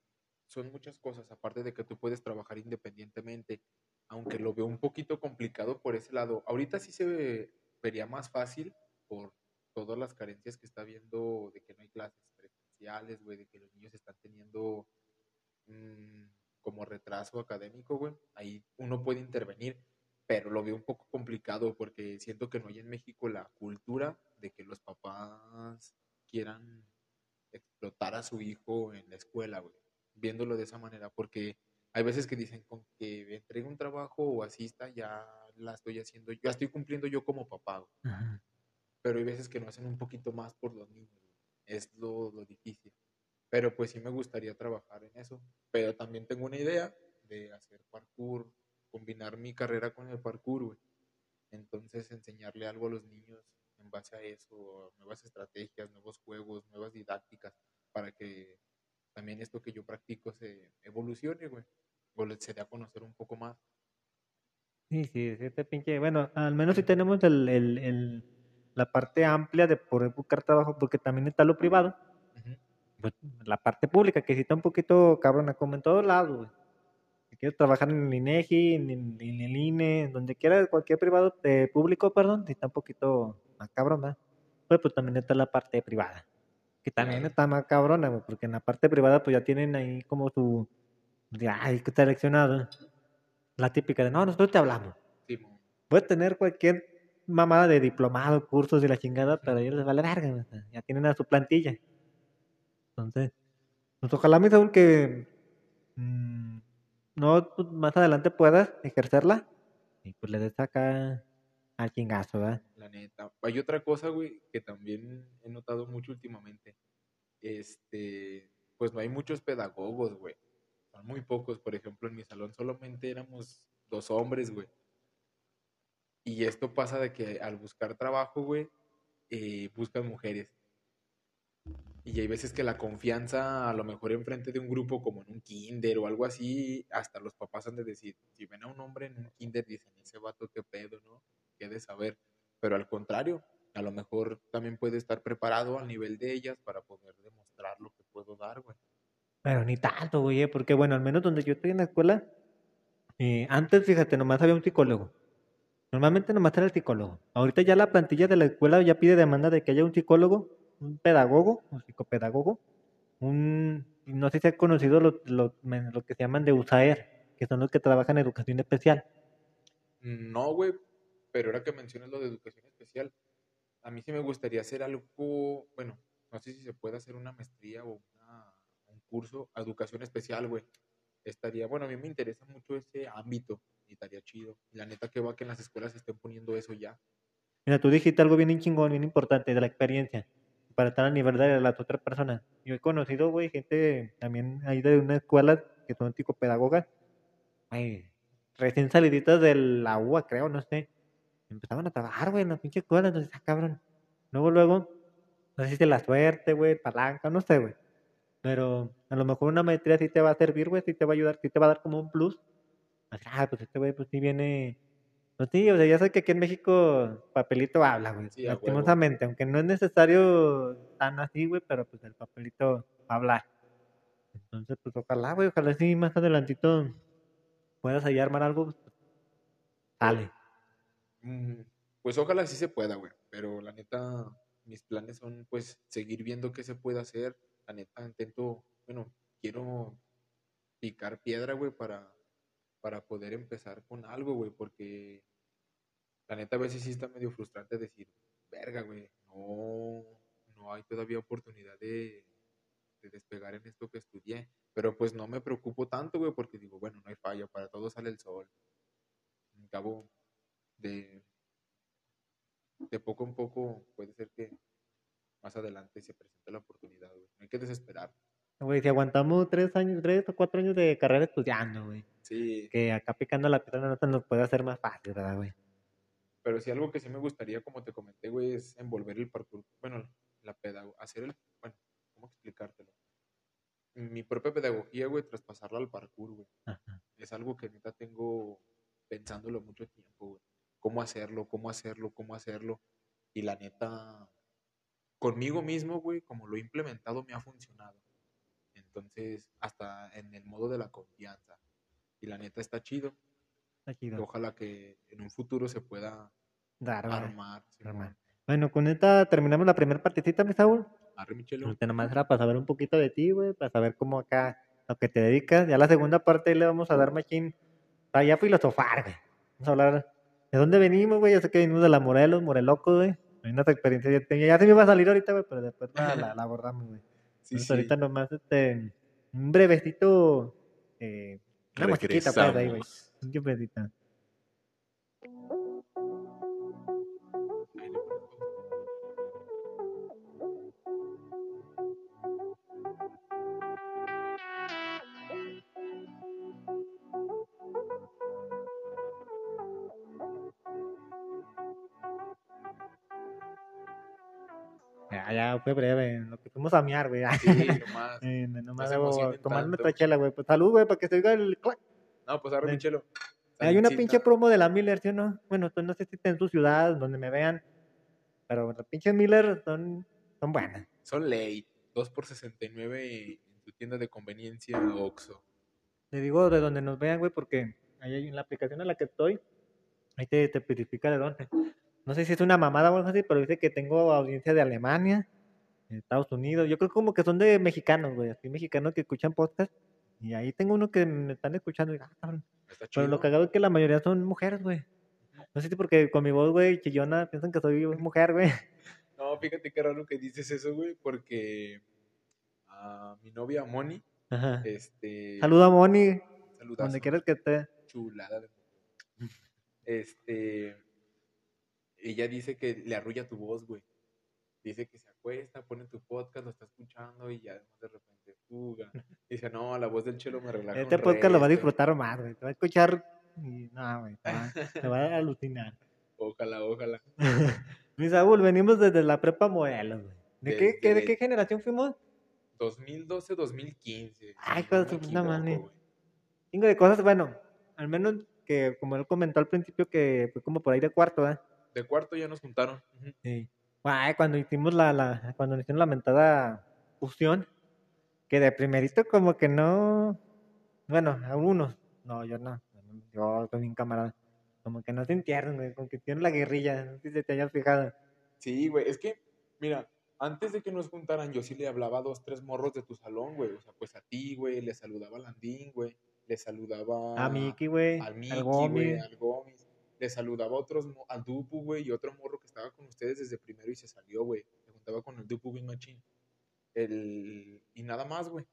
son muchas cosas, aparte de que tú puedes trabajar independientemente aunque lo veo un poquito complicado por ese lado. Ahorita sí se ve- vería más fácil por todas las carencias que está viendo de que no hay clases presenciales, güey, de que los niños están teniendo mm, como retraso académico, güey. Ahí uno puede intervenir, pero lo veo un poco complicado porque siento que no hay en México la cultura de que los papás quieran explotar a su hijo en la escuela, güey. Viéndolo de esa manera, porque hay veces que dicen con que entregue un trabajo o asista, ya la estoy haciendo, ya estoy cumpliendo yo como papá, güey. pero hay veces que no hacen un poquito más por los niños, es lo, lo difícil. Pero pues sí me gustaría trabajar en eso, pero también tengo una idea de hacer parkour, combinar mi carrera con el parkour, güey. Entonces enseñarle algo a los niños en base a eso, nuevas estrategias, nuevos juegos, nuevas didácticas, para que también esto que yo practico se evolucione, güey. O se dé a conocer un poco más. Sí, sí, este pinche, bueno, al menos sí tenemos el, el, el- la parte amplia de poder buscar trabajo, porque también está lo privado, pues, la parte pública, que sí está un poquito cabrona, como en todos lados, güey. Si quieres trabajar en el INEGI, en, el- en el INE, donde quiera, cualquier privado, eh, público, perdón, sí está un poquito más cabrona. Pues, pues también está la parte privada, que también Claro. está más cabrona, güey, porque en la parte privada pues ya tienen ahí como su, de, ay, que está seleccionado. La típica de, no, nosotros te hablamos. Simón. Puedes tener cualquier mamada de diplomado, cursos y la chingada, pero ellos les vale verga, ya tienen a su plantilla. Entonces, pues ojalá, mi Saúl, que mm, no pues, más adelante puedas ejercerla y pues le des acá al chingazo, ¿verdad? La neta. Hay otra cosa, güey, que también he notado mucho últimamente. Este, pues no hay muchos pedagogos, güey. Son muy pocos. Por ejemplo, en mi salón solamente éramos dos hombres, güey. Y esto pasa de que al buscar trabajo, güey, eh, buscan mujeres. Y hay veces que la confianza, a lo mejor enfrente de un grupo como en un kinder o algo así, hasta los papás han de decir, si ven a un hombre en un kinder, dicen, ese vato qué pedo, ¿no? Qué de saber. Pero al contrario, a lo mejor también puede estar preparado al nivel de ellas para poder demostrar lo que puedo dar, güey. Pero ni tanto, güey, eh, porque bueno, al menos donde yo estoy en la escuela, eh, antes, fíjate, nomás había un psicólogo. Normalmente nomás era el psicólogo. Ahorita ya la plantilla de la escuela ya pide demanda de que haya un psicólogo, un pedagogo, un psicopedagogo, un no sé si has conocido lo, lo que se llaman de USAER, que son los que trabajan en educación especial. No, güey, pero ahora que mencionas lo de educación especial, a mí sí me gustaría hacer algo, bueno, no sé si se puede hacer una maestría o una- un curso a educación especial, güey. Estaría, bueno, a mí me interesa mucho ese ámbito y estaría chido. La neta que va que en las escuelas estén poniendo eso ya. Mira, tú dijiste algo bien chingón, bien importante de la experiencia, para estar al nivel de las otras personas. Yo he conocido, güey, gente también ahí de una escuela que son psicopedagogas, ay, recién saliditas de la creo, no sé. Empezaban a trabajar, güey, en la pinche escuela, entonces, ah, cabrón. Luego, luego, no sé si la suerte, güey, palanca, no sé, güey. Pero a lo mejor una maestría sí te va a servir, güey, sí te va a ayudar, sí te va a dar como un plus. Así, ah, pues este güey, pues sí viene. Pues sí, o sea, ya sé que aquí en México papelito habla, güey. Sí, a lastimosamente, aunque no es necesario tan así, güey, pero pues el papelito habla. Entonces, pues ojalá, güey, ojalá sí más adelantito puedas ahí armar algo, pues, sale. Mm, Pues ojalá sí se pueda, güey. Pero la neta, mis planes son pues seguir viendo qué se puede hacer. La neta, intento, bueno, quiero picar piedra, güey, para, para poder empezar con algo, güey, porque la neta a veces sí está medio frustrante decir, verga, güey, no, no hay todavía oportunidad de, de despegar en esto que estudié. Pero pues no me preocupo tanto, güey, porque digo, bueno, no hay falla, para todo sale el sol. Cabo, de, de poco en poco puede ser que más adelante se presente la oportunidad, güey. No hay que desesperar. Güey, si aguantamos tres años, tres o cuatro años de carrera estudiando, güey. Sí, Que acá picando la piedra no se nos puede hacer más fácil, ¿verdad, güey? pero sí algo que sí me gustaría, como te comenté, güey, es envolver el parkour, bueno, la pedagogía, hacer el, bueno, ¿cómo explicártelo? Mi propia pedagogía, güey, traspasarla al parkour, güey. Ajá. Es algo que neta tengo pensándolo mucho tiempo, güey. Cómo hacerlo, cómo hacerlo, cómo hacerlo. Y la neta, conmigo mismo, güey, como lo he implementado, me ha funcionado. Entonces, hasta en el modo de la confianza. Y la neta está chido. Está chido. ojalá que en un futuro se pueda Dar, armar. Bueno, con esta terminamos la primera partecita, mi Saúl. Arre, Michelo. Nomás era para saber un poquito de ti, güey, para saber cómo acá lo que te dedicas. Ya la segunda parte le vamos a dar machín para ya filosofar, güey. Vamos a hablar de dónde venimos, güey. Yo sé que venimos de la Morelos, Moreloco, güey. Hay unas experiencias ya tenía. Ya se me iba a salir ahorita, güey, pero después la, la, la abordamos, güey. Sí, Entonces, sí. ahorita nomás este un brevecito eh, una musiquita, pues, ahí, güey. Un brevecito. Ya, fue breve. Lo que fuimos a miar, güey. Sí, nomás. Eh, nomás debo emocionen tomar tanto. nuestra chela, güey. Pues salud, güey, para que se oiga el clac. No, pues arre, Ven. Michelo. Hay una pinche promo de la Miller, ¿sí o no? Bueno, pues no sé si está en su ciudad, donde me vean. Pero las pinches Miller son, son buenas. Son ley. 2 por 69 en tu tienda de conveniencia Oxxo. Te digo de donde nos vean, güey, porque ahí en la aplicación en la que estoy. Ahí te, te de dónde. No sé si es una mamada o algo así, pero dice que tengo audiencia de Alemania, Estados Unidos. Yo creo como que son de mexicanos, güey, así mexicanos que escuchan podcast. Y ahí tengo uno que me están escuchando. Y, ah, cabrón. Está Pero lo cagado es que la mayoría son mujeres, güey. No sé si porque con mi voz, güey, chillona, piensan que soy mujer, güey. No, fíjate qué raro que dices eso, güey, porque a mi novia Moni, Ajá. este... Saluda a Moni, saludazo, donde quieras que esté. Chulada de. Este... Ella dice que le arrulla tu voz, güey. Dice que se acuesta, pone tu podcast, lo está escuchando y ya de repente fuga. Dice, no, la voz del chelo me relaja Este podcast lo va a resto". disfrutar más, güey. Te va a escuchar y no, güey. Te va, a alucinar. Ojalá, ojalá. Mi Saúl, venimos desde la prepa Morelos, güey. ¿De qué, qué- de Desde- qué generación fuimos? 2012-2015. Ay, si hijo de no su me puta madre. Chingo de cosas, bueno, al menos que como él comentó al principio que fue como por ahí de cuarto, ¿eh? De cuarto ya nos juntaron. Sí. Ay, cuando hicimos la, la, cuando hicimos la mentada fusión, que de primerito como que no, bueno, algunos, no, yo no, yo soy bien camarada, como que no se entierran, güey, como que tienen la guerrilla, no sé si te hayas fijado. Sí, güey, es que, mira, antes de que nos juntaran, yo sí le hablaba a dos, tres morros de tu salón, güey. O sea, pues a ti, güey, le saludaba a Landín, güey. Le saludaba A Miki, güey. al Miki, güey, al Gomis. Le saludaba a otros, al Dupu, güey, y otro morro que estaba con ustedes desde primero y se salió, güey. Se juntaba con el Dupu bien machín. El... Y nada más, güey.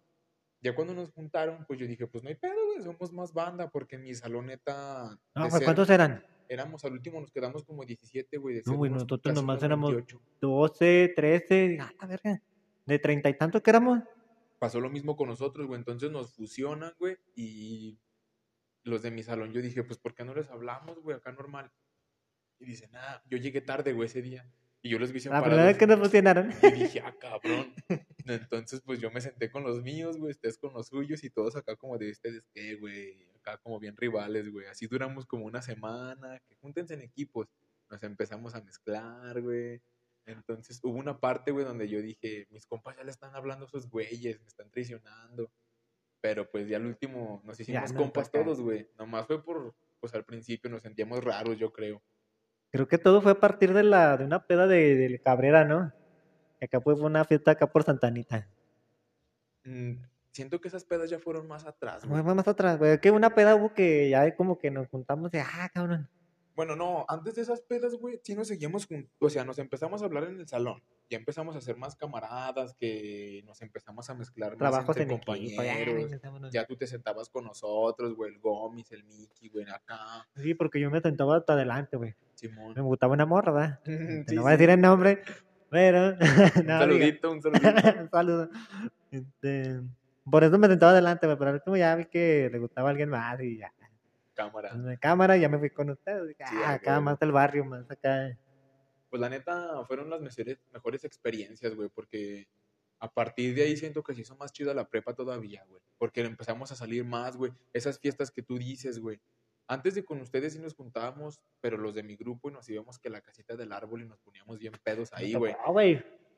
Ya cuando nos juntaron, pues yo dije, pues no hay pedo, güey, somos más banda, porque en mi saloneta No, de güey, ser- ¿cuántos eran? éramos al último, nos quedamos como 17, güey. de No, güey, nosotros nomás éramos 28. 12, 13, a la verga. De treinta y tantos que éramos. pasó lo mismo con nosotros, güey. Entonces nos fusionan, güey. Y los de mi salón, yo dije, pues, ¿por qué no les hablamos, güey? Acá normal. Y dicen, ah, yo llegué tarde, güey, ese día. Y yo los vi La primera vez que nos fusionaron. Y dije, ah, cabrón. Entonces, pues yo me senté con los míos, güey, ustedes con los suyos y todos acá como de ustedes, ¿qué, güey? Acá como bien rivales, güey. Así duramos como una semana, que júntense en equipos. Nos empezamos a mezclar, güey. Entonces hubo una parte, güey, donde yo dije, mis compas ya le están hablando a esos güeyes, me están traicionando. Pero pues ya al último nos hicimos no, compas todos, güey. Nomás fue por, pues al principio nos sentíamos raros, yo creo. Creo que todo fue a partir de la de una peda de, de Cabrera, ¿no? Que acá fue una fiesta acá por Santanita. Mm, siento que esas pedas ya fueron más atrás, güey. Fue más atrás, güey. Que una peda hubo que ya como que nos juntamos de, ah, cabrón. Bueno, no, antes de esas pedas, güey, sí nos seguíamos juntos. O sea, nos empezamos a hablar en el salón. Ya empezamos a ser más camaradas, que nos empezamos a mezclar más Trabajos entre en compañeros. Ya tú te sentabas con nosotros, güey, el Gomis, el Mickey, güey, acá, Sí, porque yo me sentaba hasta adelante, güey. Simón. Me gustaba una morra, ¿verdad? Sí, no voy a decir el nombre, pero... Un no, saludito, un saludito. Un saludo. Este, por eso me sentaba adelante, güey, pero al último ya vi que le gustaba a alguien más y ya. Cámara. En la cámara ya me fui con ustedes. Sí, ah, acá más del barrio, más acá. Pues la neta, fueron las mejores, mejores experiencias, güey, porque a partir de ahí siento que se hizo más chida la prepa todavía, güey. Porque empezamos a salir más, güey. Esas fiestas que tú dices, güey. Antes de con ustedes sí nos juntábamos, pero los de mi grupo y nos íbamos que la casita del árbol y nos poníamos bien pedos ahí, güey.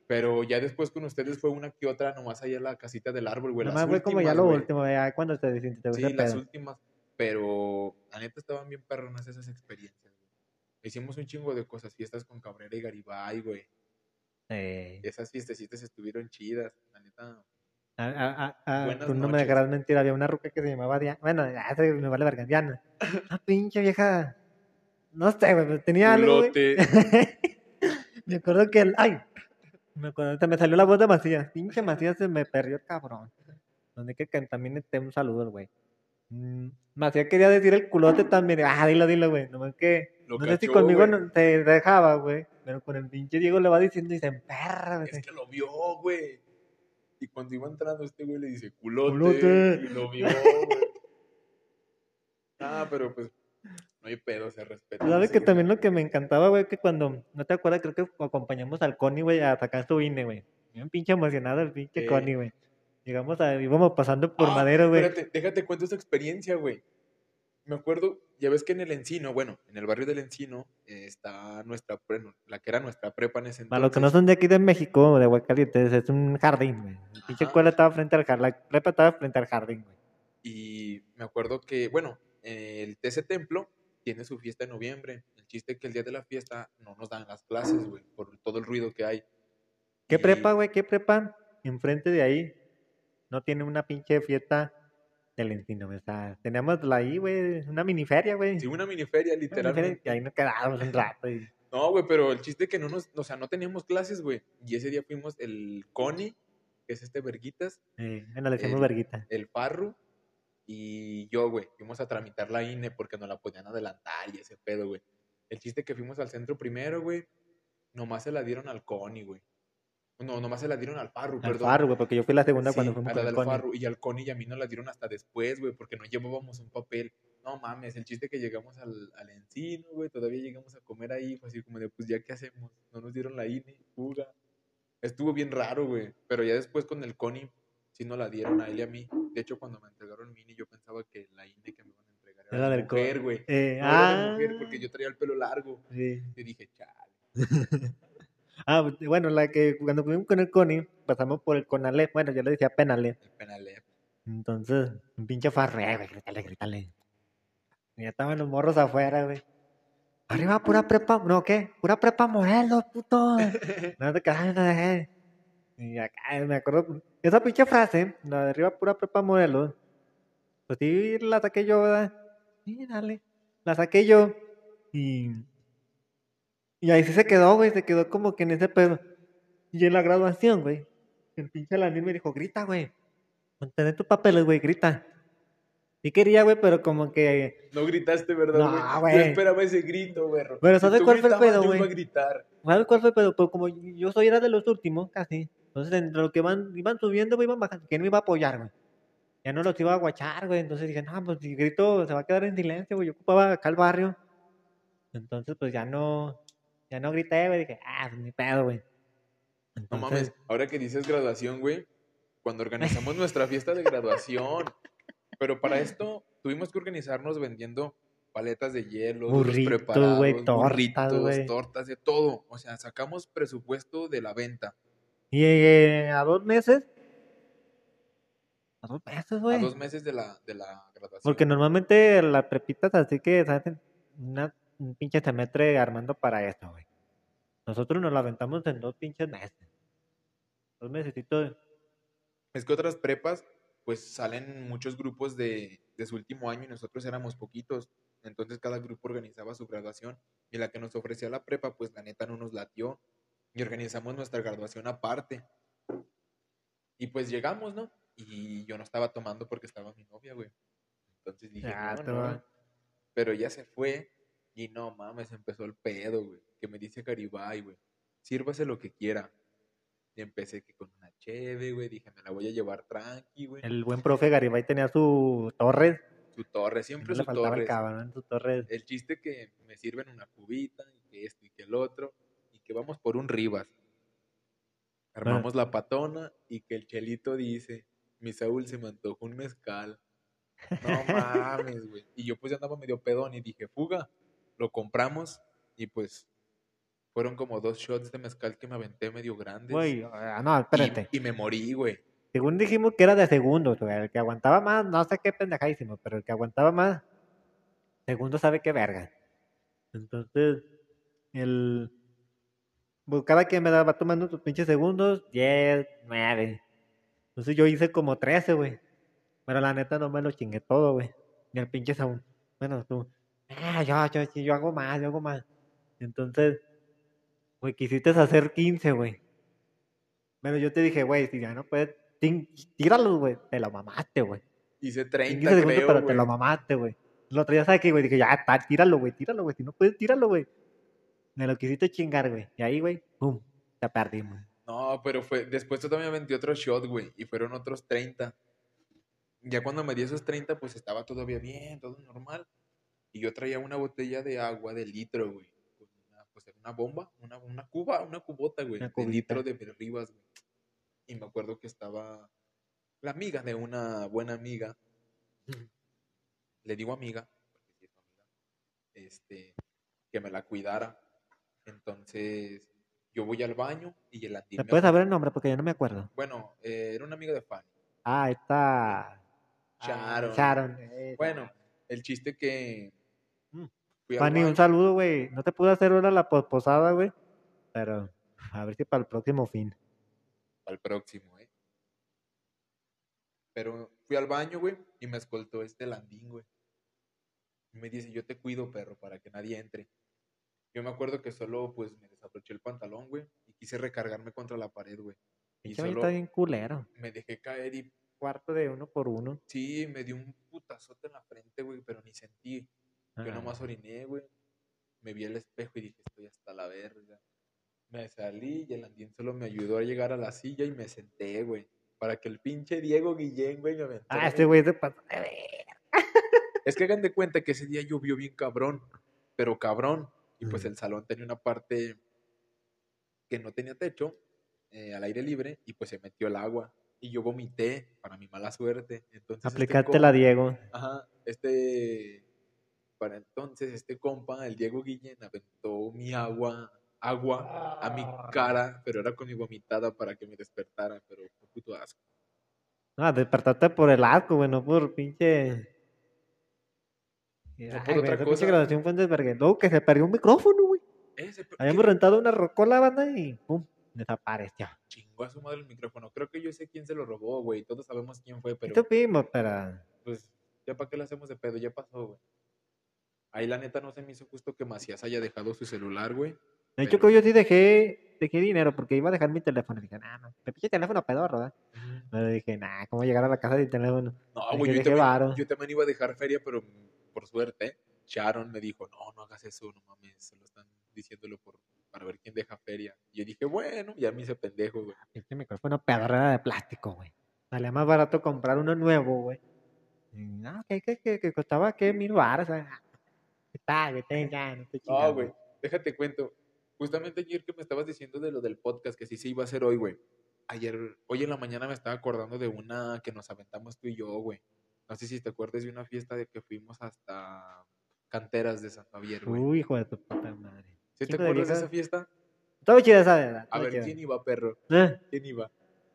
Pero ya después con ustedes fue una que otra, nomás allá la casita del árbol, güey. las Nomás fue como ya lo último, ya cuando te Sí, las pedo. últimas. Pero la neta estaban bien perronas esas experiencias, güey. Hicimos un chingo de cosas, fiestas con Cabrera y Garibay, güey. Eh, Esas fiestecitas estuvieron chidas, la neta. a- a- a- a- Buenas tú no me noches. dejarás mentir, había una ruca que se llamaba Diana. Bueno, ya se me vale verga, Diana. Ah, pinche vieja. No sé, güey, tenía algo, güey. Me acuerdo que el. ¡Ay! Me acuerdo, se me salió la voz de Macías. Pinche Macías se me perdió el cabrón. Donde que, que también esté un saludo, güey. Mm, Macías quería decir el culote también. Ah, dilo, dilo, güey. Nomás que. Lo no sé si conmigo no, se dejaba, güey. Pero con el pinche Diego le va diciendo y se emperra, güey. Es que lo vio, güey. Y cuando iba entrando este güey le dice culote. Culote. Y lo vio, güey. Ah, pero pues no hay pedo, se respeta. ¿Sabes que también lo que me encantaba, güey? Que cuando, no te acuerdas, creo que acompañamos al Connie, güey, a sacar su INE, güey. Bien pinche emocionado el pinche. Connie, güey. Llegamos a, íbamos pasando por Ah, Madero, güey. Espérate, déjate cuento esa experiencia, güey. Me acuerdo, ya ves que en el Encino, bueno, en el barrio del Encino eh, está nuestra, bueno, la que era nuestra prepa en ese entonces. Para los que no son de aquí de México, de Aguascalientes, es un jardín, güey. La pinche escuela estaba frente al jardín, la prepa estaba frente al jardín, güey. Y me acuerdo que, bueno, el TC Templo tiene su fiesta en noviembre. El chiste es que el día de la fiesta no nos dan las clases, güey, por todo el ruido que hay. ¿Qué Y- prepa, güey? ¿Qué prepa? Enfrente de ahí no tiene una pinche fiesta del encino. O sea, teníamos la ahí, güey, una mini feria, güey. Sí, una mini feria, Una mini feria, literalmente. Y ahí nos quedábamos un rato. Y... No, güey, pero el chiste que no nos, o sea, no teníamos clases, güey. Y ese día fuimos el Connie, que es este Verguitas, Eh, bueno, le decíamos Eh, verguita. el Farru y yo, güey. Fuimos a tramitar la INE porque nos la podían adelantar y ese pedo, güey. El chiste que fuimos al centro primero, güey. Nomás se la dieron al Connie, güey. No, nomás se la dieron al Farru, Al perdón. Farru, güey, porque yo fui la segunda Sí, cuando fuimos a la el del. Farru. Y al Connie y a mí nos la dieron hasta después, güey, porque no llevábamos un papel. No mames, el chiste que llegamos al, al encino, güey, todavía llegamos a comer ahí, fue así como de, pues ya qué hacemos, no nos dieron la INE, fuga. Estuvo bien raro, güey, pero ya después con el Connie sí nos la dieron a él y a mí. De hecho, cuando me entregaron mi INE, yo pensaba que la INE que me iban a entregar era, Era de del mujer, güey. Eh, No era de ah, mujer, porque yo traía el pelo largo. sí. Y dije, chale. Ah, bueno, la que cuando fuimos con el Connie, pasamos por el Conalep. Bueno, yo le decía Penalep. El penalep. Entonces, un pinche farre, güey, grítale, grítale. Y ya estaban los morros afuera, güey. Arriba, pura prepa, no, ¿qué? Pura prepa Morelos, puto. No te quedas, no dejé. Y acá me acuerdo, esa pinche frase, la de arriba pura prepa Morelos, pues sí la saqué yo, ¿verdad? Sí, dale. La saqué yo y... Y ahí sí se quedó, güey, se quedó como que en ese pedo. Y en la graduación, güey, el pinche Landín me dijo, grita, güey. Mantén tus papeles, güey, grita. Sí quería, güey, pero como que... No gritaste, ¿verdad, No, güey? güey. Yo esperaba ese grito, güey. Pero Si ¿sabes tú cuál fue el pedo, güey? gritar. ¿Sabes cuál fue el pedo? Pues como yo soy era de los últimos, casi. Entonces, entre los que van, iban subiendo, güey, iban bajando. ¿Quién me iba a apoyar, güey? Ya no los iba a guachar, güey. Entonces dije, no, pues si grito, se va a quedar en silencio, güey. Yo ocupaba acá el barrio. Entonces, pues ya no, ya no grité, güey. Dije, ah, pues ni pedo, güey. No mames, ahora que dices graduación, güey, cuando organizamos nuestra fiesta de graduación. Pero para esto tuvimos que organizarnos vendiendo paletas de hielo, Burritos, preparados, güey, tortas, burritos, tortas, de todo. O sea, sacamos presupuesto de la venta. Y eh, a dos meses. A dos meses, A güey. dos meses de la, de la graduación. Porque normalmente las prepitas así que se hacen una, un pinche semestre armando para esto, güey. Nosotros nos la aventamos en dos pinches meses. Dos mesecitos. Es que otras prepas, pues salen muchos grupos de, de su último año y nosotros éramos poquitos. Entonces cada grupo organizaba su graduación y la que nos ofrecía la prepa, pues la neta no nos latió y organizamos nuestra graduación aparte. Y pues llegamos, ¿no? Y yo no estaba tomando porque estaba mi novia, güey. Entonces dije, Ya, no, no. Pero ya se fue y no mames, empezó el pedo, güey. Que me dice Caribay, güey. Sírvase lo que quiera. Y empecé que con una cheve, güey. Dije, me la voy a llevar tranqui, güey. El buen profe Garibay tenía su torre. Su torre, No siempre le su faltaba el torre. cabrón, su torre. El chiste que me sirven una cubita y que esto y que el otro. Y que vamos por un Rivas. Armamos la patona y que el chelito dice, mi Saúl se me antojó un mezcal. No mames, güey. Y yo pues ya andaba medio pedón y dije, fuga. Lo compramos y pues fueron como dos shots de mezcal que me aventé medio grandes. Güey, ah, no, Y- espérate. Y, me morí, güey. Según dijimos que era de segundos, güey. El que aguantaba más, no sé qué pendejadísimo, pero el que aguantaba más, segundo sabe qué verga. Entonces, el. Pues cada quien me daba tomando sus pinches segundos, 10, 9. Entonces yo hice como 13, güey. Pero la neta no me lo chingué todo, güey. Ni el pinche Saúl. Bueno, tú. Ah, yo, yo, yo hago más, yo hago más. Entonces, güey, quisiste hacer 15, güey. Pero yo te dije, güey, si ya no puedes, tíralos, güey. Te lo mamaste, güey. Hice 15 30, segundos, creo, pero te lo mamaste, güey. Lo traías aquí, güey. Dije, ya, está, tíralo, güey, tíralo, güey. Si no puedes, tíralo, güey. Me lo quisiste chingar, güey. Y ahí, güey, pum, te perdimos. No, pero fue, después tú también me metí otro shot, güey, y fueron otros 30. Ya cuando me di esos 30, pues estaba todavía bien, todo normal. Y yo traía una botella de agua de litro, güey. Con una, pues era una bomba, una, una cuba, una cubota, güey, Una de cubita. litro de Rivas, güey. Y me acuerdo que estaba la amiga de una buena amiga. Le digo amiga, porque sí es mi amiga, este, que me la cuidara. Entonces, yo voy al baño y el Andy ¿Me puedes saber el nombre? Porque yo no me acuerdo. bueno, eh, era una amiga de Fanny. Ah, está. Sharon. Sharon. esa. Bueno, el chiste que Mm. Fanny, un saludo, güey. No te pude hacer ahora la posada, güey. Pero a ver si para el próximo fin. al próximo, ¿eh? Pero fui al baño, güey, y me escoltó este landín, güey. Y me dice, yo te cuido, perro, para que nadie entre. Yo me acuerdo que solo, pues, me desabroché el pantalón, güey, y quise recargarme contra la pared, güey. Y solo está bien culero. me dejé caer y Cuarto de uno por uno. sí, me dio un putazote en la frente, güey, pero ni sentí. Yo Ah, nomás oriné, güey. Me vi al espejo y dije, estoy hasta la verga. Me salí y el andín solo me ayudó a llegar a la silla y me senté, güey. Para que el pinche Diego Guillén, güey, me aventara. Ah, este güey se pasó. Es que hagan de cuenta que ese día llovió bien cabrón, pero cabrón. Y pues Ujú. el salón tenía una parte que no tenía techo, eh, al aire libre, y pues se metió el agua. Y yo vomité, para mi mala suerte. Entonces, este Aplicaste la compa- Diego. Ajá, este, para entonces este compa, el Diego Guillén, aventó mi agua, agua a mi cara, pero era con mi vomitada para que me despertara, pero fue puto asco. Ah, despertaste por el asco, güey, no por pinche. No Ay, por otra cosa. grabación fue un desvergue. Luego que se perdió un micrófono, güey. Ese, Habíamos rentado una rocola, banda, y pum, desapareció. Chingó a su madre el micrófono. Creo que yo sé quién se lo robó, güey. Todos sabemos quién fue, pero Esto pero... pues ya para qué le hacemos de pedo, ya pasó, güey. Ahí la neta no se me hizo justo que Macías haya dejado su celular, güey. De hecho, Pero- que yo sí dejé, dejé dinero porque iba a dejar mi teléfono. Y dije, nah, no, me pinche teléfono pedorro, ¿verdad? Pero dije, nah, ¿cómo llegar a la casa sin teléfono? No, güey, yo, también- yo también iba a dejar feria, pero por suerte, Sharon me dijo, no, no hagas eso, no mames, solo están diciéndolo por, para ver quién deja feria. Y yo dije, bueno, ya me hice pendejo, güey. Pinche micrófono pedorro era de plástico, güey. Salía más barato comprar uno nuevo, güey. No, que, que, que, que costaba, ¿qué? Mil baros. Está, güey, ten, ya, no güey, déjate cuento. Justamente ayer que me estabas diciendo de lo del podcast, que sí se iba a hacer hoy, güey. Ayer, hoy en la mañana me estaba acordando de una que nos aventamos tú y yo, güey. No sé si te acuerdas de una fiesta de que fuimos hasta Canteras de San Javier, güey. Uy, hijo de tu puta madre. ¿Sí te acuerdas de esa fiesta? Todo chido esa, ¿verdad? A ver, chido. ¿quién iba, perro? Eh, ¿Quién iba?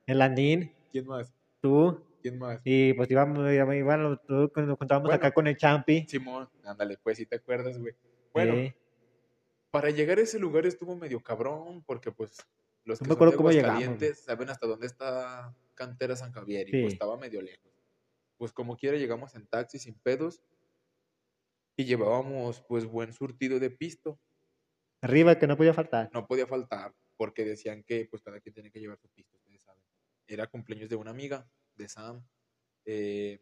El Andín, ¿Quién más? tú, ¿Quién más? y pues íbamos, íbamos, nos juntábamos Bueno. acá con el Champi. Simón, ándale, pues, si te acuerdas, güey. Bueno, Sí. para llegar a ese lugar estuvo medio cabrón, porque pues los No que me son acuerdo de cómo llegamos, Aguascalientes saben hasta dónde está Cantera San Javier, y Sí. pues estaba medio lejos. Pues como quiera llegamos en taxi sin pedos, y llevábamos pues buen surtido de pisto. Arriba, que no podía faltar. No podía faltar, porque decían que pues cada quien tenía que llevar su pisto, ustedes saben. Era cumpleaños de una amiga, de Sam. Eh,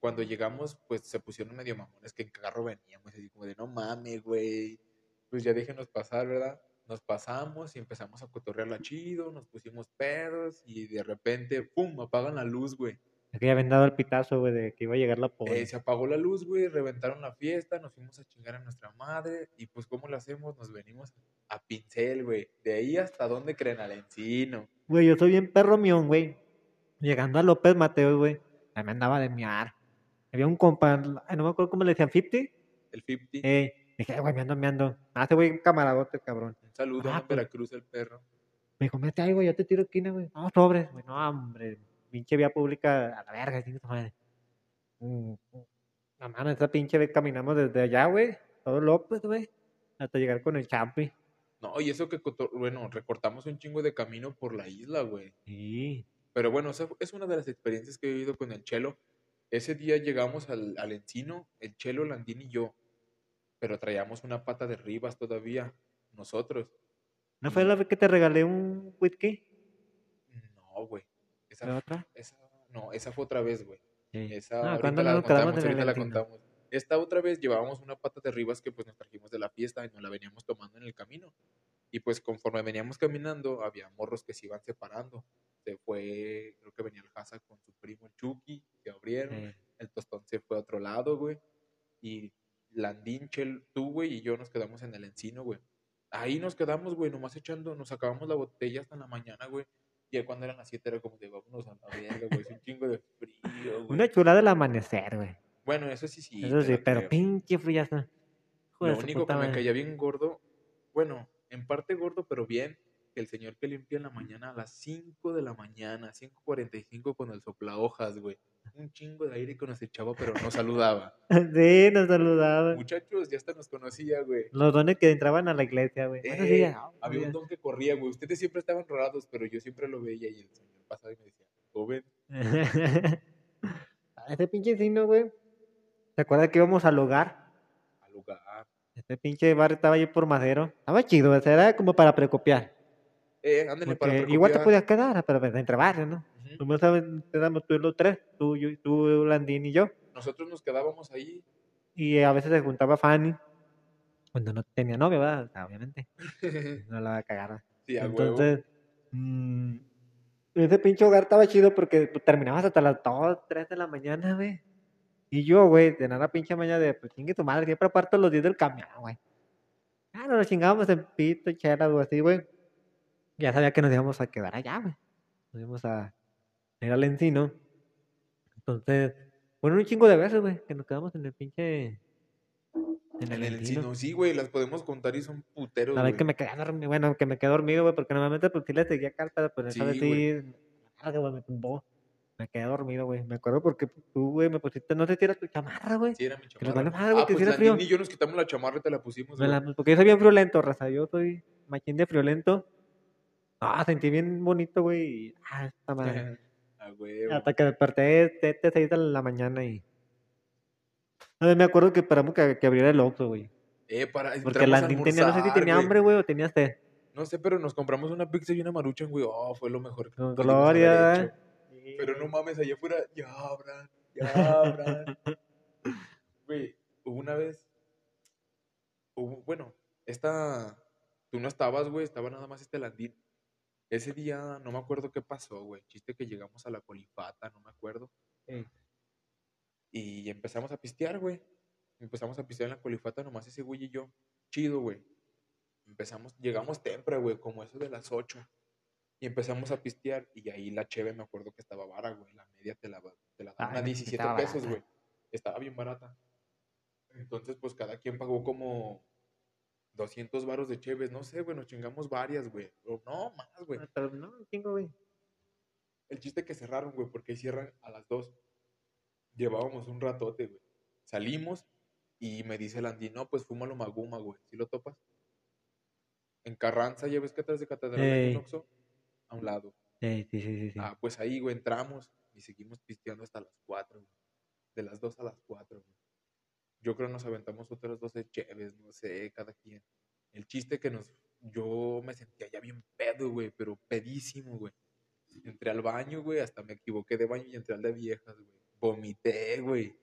cuando llegamos, pues se pusieron medio mamones que en carro veníamos, así como de no mames, güey. Pues ya déjenos pasar, ¿verdad? Nos pasamos y empezamos a cotorrearla chido, nos pusimos pedos y de repente, ¡pum! apagan la luz, güey. Es que ya habían dado el pitazo, güey, de que iba a llegar la pobre. Eh, se apagó la luz, güey, reventaron la fiesta, nos fuimos a chingar a nuestra madre y pues ¿cómo lo hacemos? Nos venimos a pincel, güey. De ahí hasta dónde creen al encino. Güey, yo soy bien perro mión, güey. Llegando a López Mateos, güey, ya me andaba de miar. Había un compa, no me acuerdo cómo le decían, 50. El 50. Eh, dije, "Ay, güey, me ando, me ando. Ah, este güey, camaradote, cabrón. Un saludo ah, a pues. Veracruz, el perro. Me dijo, mete ahí, güey, yo te tiro esquina, güey. No, sobres, güey, no, hombre. Pinche vía pública a la verga, chingue tu madre. Mm, mm. La mano, esa pinche vez caminamos desde allá, güey. Todo López, güey. Hasta llegar con el champi. No, y eso que, bueno, recortamos un chingo de camino por la isla, güey. Sí. Pero bueno, esa es una de las experiencias que he vivido con el Chelo. Ese día llegamos al, al encino, el Chelo, Landín y yo. Pero traíamos una pata de ribas todavía, nosotros. ¿No fue la vez que te regalé un whisky? No, güey. Esa, ¿La otra? esa- no, esa fue otra vez, güey. Sí. Esa Ah, ahorita ¿cuándo la ahorita contamos. Esta otra vez llevábamos una pata de ribas que pues nos trajimos de la fiesta y nos la veníamos tomando en el camino. Y pues conforme veníamos caminando, había morros que se iban separando. Se fue, creo que venía el Haza con su primo el Chucky, se abrieron. El tostón se fue a otro lado, güey. Y Landín, Chel, tú, güey, y yo nos quedamos en el encino, güey. Ahí nos quedamos, güey, nomás echando, nos acabamos la botella hasta la mañana, güey. Y ya cuando eran las 7 era como de vámonos a la verga, güey. Es un chingo de frío, güey. Una chulada del amanecer, güey. Bueno, eso sí, sí. Eso sí, pero creo. pinche de Lo único que me caía bien gordo, bueno, en parte gordo, pero bien, el señor que limpia en la mañana a las 5 de la mañana, 5.45 con el soplahojas, güey. Un chingo de aire que nos echaba, pero no saludaba. Sí, nos saludaba. Muchachos, ya hasta nos conocía, güey. Los dones que entraban a la iglesia, güey. Eh, días. había un don que corría, güey. Ustedes siempre estaban rodados, pero yo siempre lo veía y el señor pasaba y me decía, joven, Ese pinche signo, güey. ¿Te acuerdas que íbamos al hogar? al lugar. Este pinche bar estaba ahí por Madero. Estaba chido, era como para precopiar. Eh, ándale para igual te podías quedar, pero pues, entre varios, ¿no? Nomás sabes, quedamos tú y los tres, tú, yo, tú, Landín y yo. Nosotros nos quedábamos ahí. Y a veces se juntaba Fanny. Cuando no tenía novia, ¿verdad? O obviamente. No la va a cagar. sí, a. Entonces, mm, ese pinche hogar estaba chido porque pues, terminabas hasta las 2, 3 de la mañana, güey. Y yo, güey, de nada pinche mañana de, pues chingue tu madre, siempre aparto los 10 del camión, güey. Ah, nos chingábamos en pito, chela, algo así, güey. Ya sabía que nos íbamos a quedar allá, güey. Nos íbamos a ir al encino. Entonces, bueno, un chingo de veces, güey, que nos quedamos en el pinche. En En el encino, sí, güey, las podemos contar y son puteros, La vez que me quedé dormido, bueno, que me quedé dormido, güey, porque normalmente pues sí le seguía acá pero esa vez Sí, güey. me tumbó. Me quedé dormido, güey. Me acuerdo porque tú, güey, me pusiste, no si era tu chamarra, güey. Sí, era mi chamarra. madre, ah, que pues frío. Y yo nos quitamos la chamarra y te la pusimos, güey. porque yo soy bien friolento, raza. Yo soy machín de friolento. Ah, sentí bien bonito, güey. Ah, esta madre. A huevo. Hasta que desperté de, de 6 de la mañana y. No, me acuerdo que esperamos que, que abriera el Oxxo, güey. Eh, para, Porque entramos a Landín tenía, no sé si almorzar, tenía güey. hambre, güey, o tenía sed. No sé, pero nos compramos una pizza y una maruchan, güey. Oh, fue lo mejor que Con gloria. hecho. Pero no mames, allá afuera, ya abran, ya abran. Güey, hubo una vez, hubo, bueno, esta, tú no estabas, güey, estaba nada más este Landín. Ese día no me acuerdo qué pasó, güey. Chiste que llegamos a la colifata, no me acuerdo. Y empezamos a pistear, güey. Empezamos a pistear en la colifata, nomás ese güey y yo. Chido, güey. Empezamos, llegamos temprano, güey, como eso de las 8. Y empezamos a pistear. Y ahí la cheve me acuerdo que estaba vara, güey. La media te la, te la daban Ay, a sí 17 estaba pesos, güey. Estaba bien barata. Entonces, pues cada quien pagó como 200 varos de cheves. No sé, güey, nos chingamos varias, güey. O no, más, güey. Ah, Pero no, chingo, güey. El chiste que cerraron, güey, porque ahí cierran a las 2. Llevábamos un ratote, güey. Salimos y me dice el Andy, no, pues fúmalo maguma, güey. ¿Sí lo topas? En Carranza, ya ves que atrás de Catedral un Oxxo? A un lado. Sí, sí, sí. sí. Ah, pues ahí, güey, entramos y seguimos pisteando hasta las 4, güey. De las 2 a las 4, güey. Yo creo nos aventamos otras 12 cheves, no sé, cada quien. El chiste que nos... Yo me sentía ya bien pedo, güey, pero pedísimo, güey. Entré al baño, güey, hasta me equivoqué de baño y entré al de viejas, güey. Vomité, güey.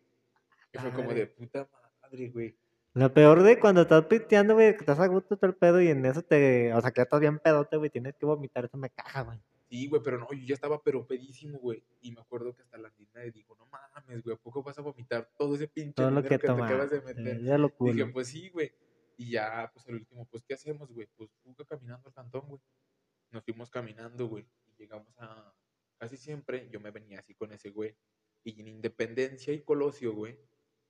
Y fue como de puta madre, güey. Lo peor de cuando estás pisteando, güey, que estás a gusto todo el pedo y en eso te. O sea, que estás bien pedote, güey, tienes que vomitar, eso me caga, güey. Sí, güey, pero no, yo ya estaba pero pedísimo, güey. Y me acuerdo que hasta la niña le dijo, no mames, güey, ¿a poco vas a vomitar todo ese pinche Todo lo dinero que que, te acabas de meter? Ya lo Dije, pues sí, güey. Y ya, pues el último, pues, ¿qué hacemos, güey? Pues fuga caminando al cantón, güey. Nos fuimos caminando, güey. Y llegamos a. Casi siempre yo me venía así con ese güey. Y en Independencia y Colosio, güey,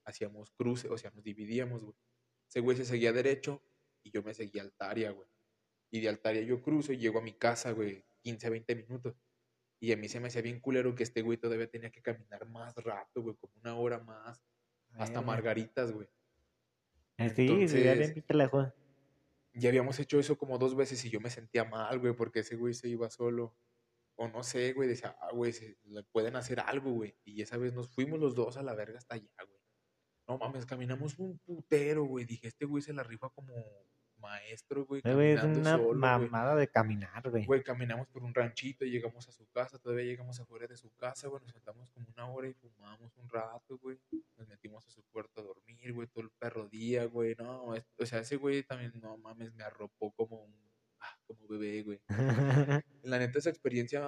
hacíamos cruce, o sea, nos dividíamos, güey. Ese güey se seguía derecho y yo me seguía Altaria, güey. Y de Altaria yo cruzo y llego a mi casa, güey, 15, 20 minutos. Y a mí se me hacía bien culero que este güey todavía tenía que caminar más rato, güey, como una hora más. Hasta. Margaritas, güey. Eh, Sí, sí, ya bien Entonces- pinche lejos. Ya habíamos hecho eso como dos veces y yo me sentía mal, güey, porque ese güey se iba solo. O no sé, güey, decía, ah, güey, se- le pueden hacer algo, güey. Y esa vez nos fuimos los dos a la verga hasta allá, güey. No mames, caminamos un putero, güey. Dije, este güey se la rifa como maestro, güey, güey, es una solo, güey. mamada de caminar, güey. Güey, caminamos por un ranchito y llegamos a su casa. Todavía llegamos afuera de su casa, güey. Nos sentamos como una hora y fumamos un rato, güey. Nos metimos a su cuarto a dormir, güey. Todo el perro día, güey. No, es- o sea, ese güey también, no mames, me arropó como un. ah, como bebé, güey. La neta, esa experiencia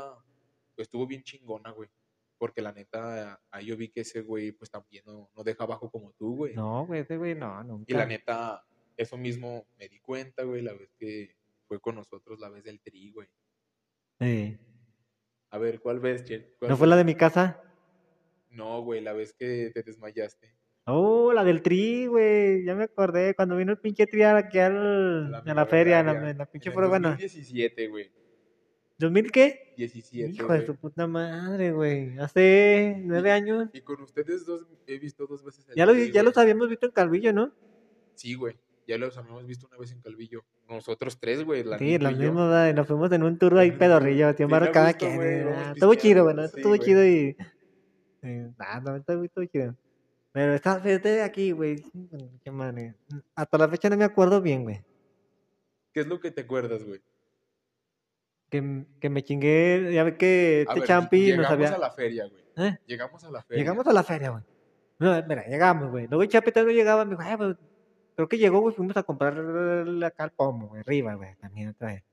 pues, estuvo bien chingona, güey. Porque la neta, ahí yo vi que ese güey, pues también no, no deja abajo como tú, güey. no, güey, ese güey, no, nunca. Y la neta, eso mismo me di cuenta, güey, la vez que fue con nosotros, la vez del tri, güey. Sí. A ver, ¿cuál vez, Chel? ¿Cuál ¿No fue la de mi casa? No, güey, la vez que te desmayaste. Oh, la del tri, güey. Ya me acordé. Cuando vino el pinche tri aquí al, La a la feria, en la, pinche feria, bueno. 2017, güey. ¿2000 qué? 17, Hijo de su puta madre, güey. Hace nueve años. Y con ustedes dos he visto dos veces el Ya, lo, tri, ya los habíamos visto en Calvillo, ¿no? Sí, güey. Ya los habíamos visto una vez en Calvillo. Nosotros tres, güey. la Sí, yo. mismos, ¿verdad? nos fuimos en un tour ahí pedorrillo, tío a cada quien. güey, Estuvo chido, bueno, sí, estuvo güey. chido y. ah, no, estuvo, estuvo chido. Pero esta vez de aquí, güey. Qué madre. Hasta la fecha no me acuerdo bien, güey. ¿Qué es lo que te acuerdas, güey? Que, que me chingué, ya ve que este champi llegamos nos había. a la feria, güey. ¿Eh? Llegamos a la feria. Llegamos a la feria, güey. No, mira, llegamos, güey. Luego el también no llegaba, me dijo, "Ay, pues, creo que llegó, güey, fuimos a comprar acá al pomo, güey, arriba, güey, también otra vez.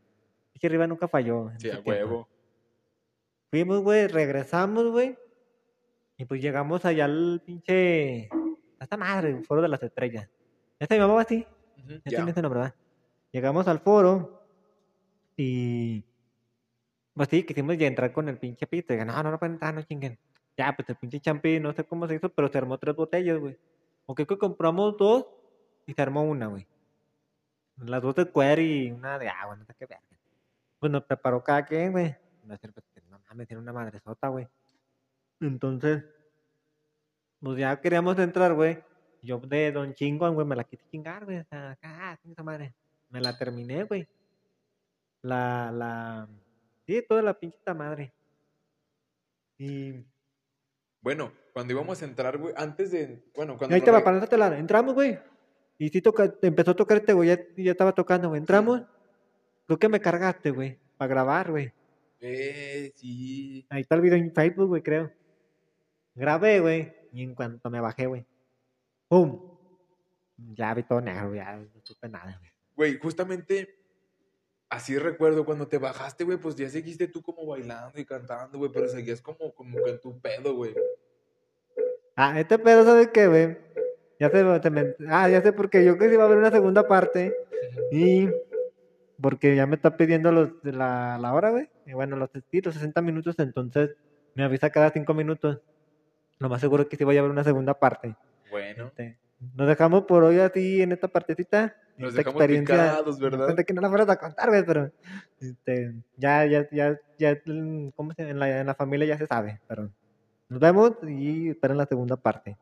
Es que arriba nunca falló. Sí, a tiempo. huevo. Fuimos, güey, regresamos, güey. Y pues llegamos allá al pinche. A esta madre, el foro de las estrellas. ¿Ya se llamaba así? Ujú, Ya, ya. tiene ese nombre, ¿verdad? Llegamos al foro y. Pues sí, quisimos ya entrar con el pinche pito. Y dije, no, no, no pueden entrar, no chinguen. Ya, pues el pinche champi, no sé cómo se hizo, pero se armó tres botellas, güey. Aunque creo que compramos dos y se armó una, güey. Las dos de cuero y una de agua, no sé qué verga. Pues nos preparó cada quien, güey. Una cerveza que no mames, tiene una madresota, güey. Entonces, pues ya queríamos entrar, güey. Yo de Don Chingón, güey, me la quise chingar, güey. Sea, acá, esa madre. Me la terminé, güey. la, la, sí, toda la pinchita madre. Y Bueno, cuando íbamos a entrar, güey, antes de. Bueno, cuando. ahí te va, para no te la entramos, güey. Y sí toca, empezó a tocar este güey, ya, ya estaba tocando, güey. Entramos, creo que me cargaste, güey, para grabar, güey. Eh, sí. Ahí está el video en Facebook, güey, creo. Grabé, güey, y en cuanto me bajé, güey, ¡pum! Ya vi todo negro, ya no supe nada, güey. Güey, justamente. Así recuerdo cuando te bajaste, güey, pues ya seguiste tú como bailando y cantando, güey, pero seguías como, como que en tu pedo, güey. Ah, este pedo, ¿sabes qué, güey? Ya sé, te men- ah, ya sé porque yo que sí iba a haber una segunda parte y porque ya me está pidiendo los de la, la hora, güey. Y bueno, los, los 60 minutos, entonces me avisa cada 5 minutos. Lo más seguro es que sí vaya a haber una segunda parte. Bueno, Este, nos dejamos por hoy así en esta partecita. nos esta dejamos picados, ¿verdad? Pensé que no la fueras a contar, güey, pero este, ya, ya, ya, ya, ¿cómo se En la, en la familia ya se sabe, pero nos vemos y esperen la segunda parte.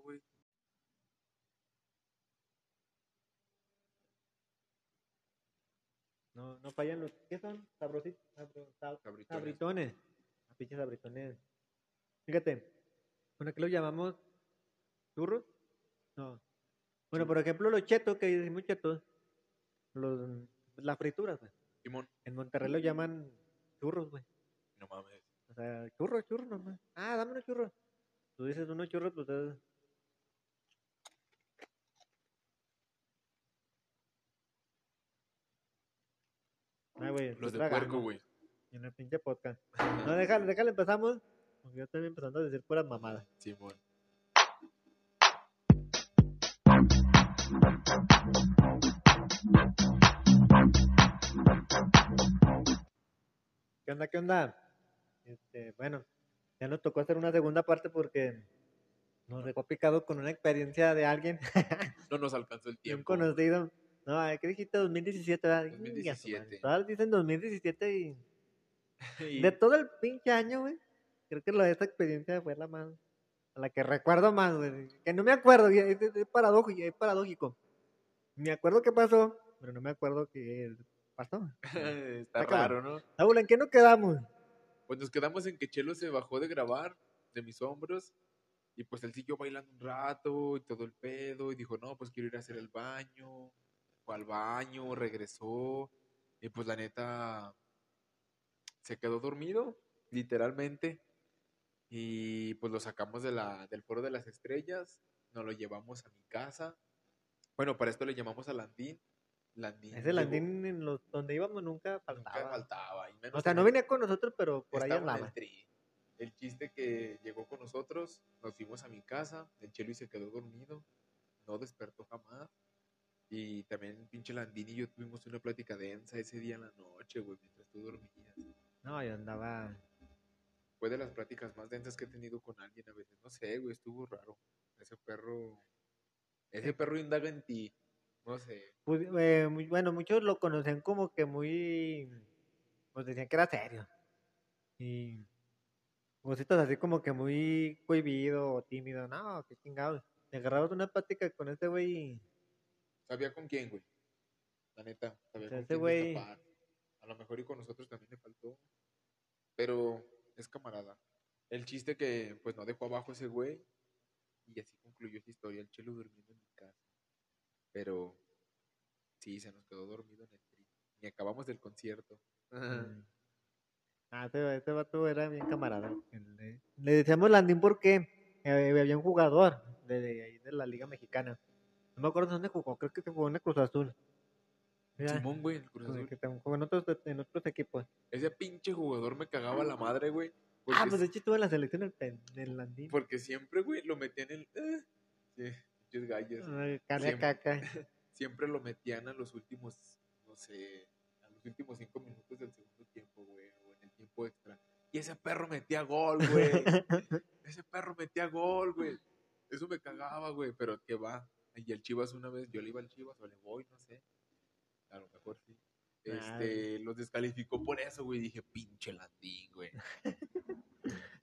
Güey. No, no fallan los. ¿Qué son? Sabrositos. sabro- sab-. Sabritones. Los pinches sabritones. Fíjate. Bueno, aquí lo llamamos churros. No. Bueno, por ejemplo, los chetos, que decimos chetos. Los, las frituras, güey. Simón, En Monterrey lo llaman churros, güey. no mames. O sea, churros, churros nomás. Ah, dame unos churros. Tú dices unos churros, pues güey. Los de puerco, güey. En el pinche podcast. No, déjale, déjale, empezamos. Porque yo estoy empezando a decir puras mamadas. Simón. ¿Qué onda, qué onda? Este, bueno, ya nos tocó hacer una segunda parte porque nos dejó picado con una experiencia de alguien, No nos alcanzó el de un tiempo. conocido. No, ¿qué dijiste? 2017, ¿verdad? Inga su madre. 2017. Todas dicen 2017 y Y- de todo el pinche año, güey. Creo que la de esta experiencia fue la más, la que recuerdo más, güey. Que no me acuerdo, es, es- paradójico, es paradójico. Me acuerdo qué pasó, pero no me acuerdo qué pasó. Está Está raro, ¿no? Saúl, ¿en qué nos quedamos? Pues nos quedamos en que Chelo se bajó de grabar de mis hombros y pues él siguió bailando un rato y todo el pedo y dijo, no, pues quiero ir a hacer el baño. Fue al baño, regresó y pues la neta se quedó dormido, literalmente. Y pues lo sacamos de la, del foro de las estrellas, nos lo llevamos a mi casa. Bueno, para esto le llamamos a Landín. Landín Ese llegó- Landín en los donde íbamos nunca nunca faltaba. faltaba. y menos O sea, no venía con nosotros, pero por ahí andaba. El chiste que llegó con nosotros, nos fuimos a mi casa, el Chelo y se quedó dormido, no despertó jamás. Y también pinche Landín y yo tuvimos una plática densa ese día en la noche, güey, mientras tú dormías. No, yo andaba. Fue de las pláticas más densas que he tenido con alguien a veces. No sé, güey, estuvo raro. Ese perro, ese perro indaga en ti. No sé. pues, eh, muy- bueno, muchos lo conocían como que muy. Pues decían que era serio. Y. Cositas así como que muy cohibido o tímido. No, qué chingados. Te agarrabas una plática con este güey y. ¿Sabía con quién, güey? La neta, sabía con quién güey-. A lo mejor y con nosotros también le faltó. Pero es camarada. El chiste que pues no dejó abajo ese güey. Y así concluyó esa historia. El chelo durmiendo en mi casa. Pero sí, se nos quedó dormido en el tri. Ni acabamos del concierto. Mm. Ah, este, este vato era bien camarada. Le decíamos Landín porque eh, había un jugador de, de, de la Liga Mexicana. No me acuerdo dónde jugó, creo que jugó en el Cruz Azul. Mira, Simón, güey, el Cruz Azul. que jugó en otros, en otros equipos. Ese pinche jugador me cagaba la madre, güey. Ah, pues de hecho estuvo en la selección del, pen- del Landín. Porque siempre, güey, lo metían en el... eh, Sí, gallos. Siempre. caca. Siempre lo metían a los últimos, no sé, a los últimos cinco minutos del segundo tiempo, güey, o en el tiempo extra. Y ese perro metía gol, güey. ese perro metía gol, güey. Eso me cagaba, güey, pero que va. Y el Chivas una vez, yo le iba al Chivas o le voy, no sé. A lo mejor sí. Ah, Este, los descalificó por eso, güey. Dije, pinche Landín, güey.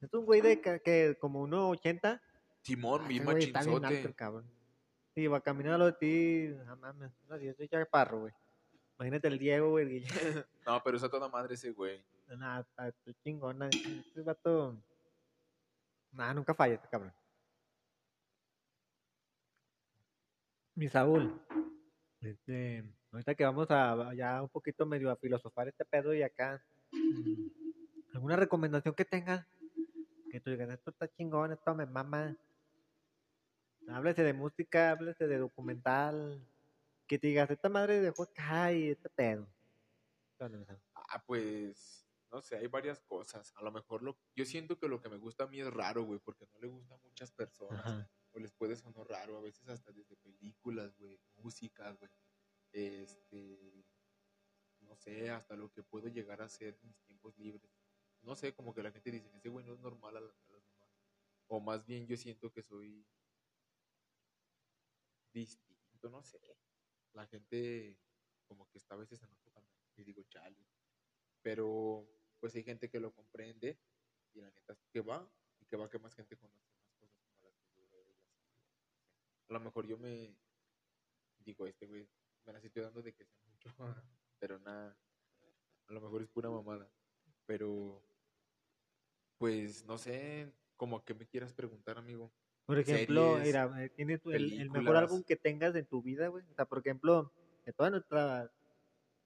Es un güey de que como 1.80. Simón, Ah, mi está machinzote. Sí, va caminando a lo de ti. No mames. No, yo soy chaparro, güey. Imagínate el Diego, güey. No, pero es a toda madre ese güey. Nah, está está chingona. Este vato. Nah, nunca falla este cabrón. Mi Saúl. Este, ahorita que vamos a ya un poquito medio a filosofar este pedo y acá. mm, ¿Alguna recomendación que tengas? Que tú digas, esto está chingón, esto me mama. Háblese de música, háblese de documental. Que te digas, esta madre dejó acá y este pedo. Ah, pues, no sé, hay varias cosas. A lo mejor lo, yo siento que lo que me gusta a mí es raro, güey, porque no le gusta a muchas personas. Ajá. O les puede sonar raro, a veces hasta desde películas, güey, música, güey. Este, no sé, hasta lo que puedo llegar a hacer en mis tiempos libres. No sé, como que la gente dice, ese güey no es normal a, los demás. O más bien yo siento que soy distinto, no sé. La gente como que está a veces en otro canal y digo, chale. Pero pues hay gente que lo comprende y la neta que va y que va que más gente conoce más cosas como las que yo veo y así. A lo mejor yo me digo, este güey, me las estoy dando de que sé mucho, pero nada, a lo mejor es pura mamada. Pero pues no sé, como que me quieras preguntar, amigo. Por ejemplo, series, mira, eh, tienes tu- el, el mejor álbum que tengas en tu vida, güey. O sea, por ejemplo, de toda nuestra...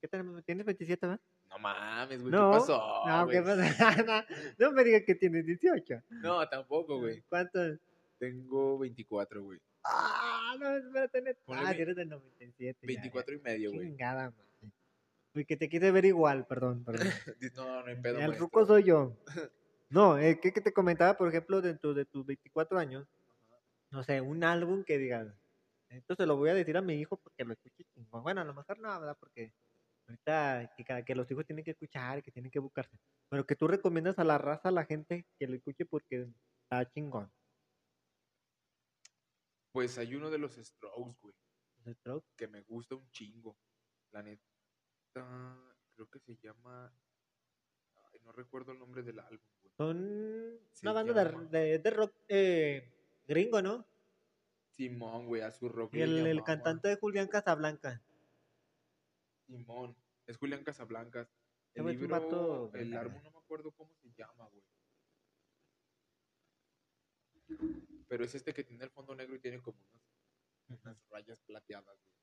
¿Qué tenemos? ¿Tienes 27, verdad? No mames, güey, No, ¿qué pasó? No? ¿qué pasa? no, no me digas que tienes 18. No, tampoco, güey. ¿Cuántos? Tengo 24, güey. Ah, no, espérate. net- Ponle Ah, eres del 97. ya, 24 y medio, ya. güey. Chingada, madre. Uy, que te quise ver igual, perdón, perdón. No, no hay pedo, El ruco soy yo. No, es que, que te comentaba, por ejemplo, dentro de tus 24 años, no sé, un álbum que digas, esto se lo voy a decir a mi hijo porque lo escuche chingón. Bueno, a lo mejor no, ¿verdad? Porque ahorita que, que los hijos tienen que escuchar, que tienen que buscarse. Pero que tú recomiendas a la raza, a la gente, que lo escuche porque está chingón. Pues hay uno de los Strokes, güey, ¿Los Strokes? que me gusta un chingo. La neta, creo que se llama... Ay, no recuerdo el nombre del álbum, güey. Son Se una banda de, de, de rock eh, gringo, ¿no? Simón, güey, a su rock Y el, cantante de Julián Casablanca. Simón. Es Julián Casablancas. Ese El libro, el álbum no me acuerdo cómo se llama, güey. Pero es este que tiene el fondo negro y tiene como unas, unas rayas plateadas, güey.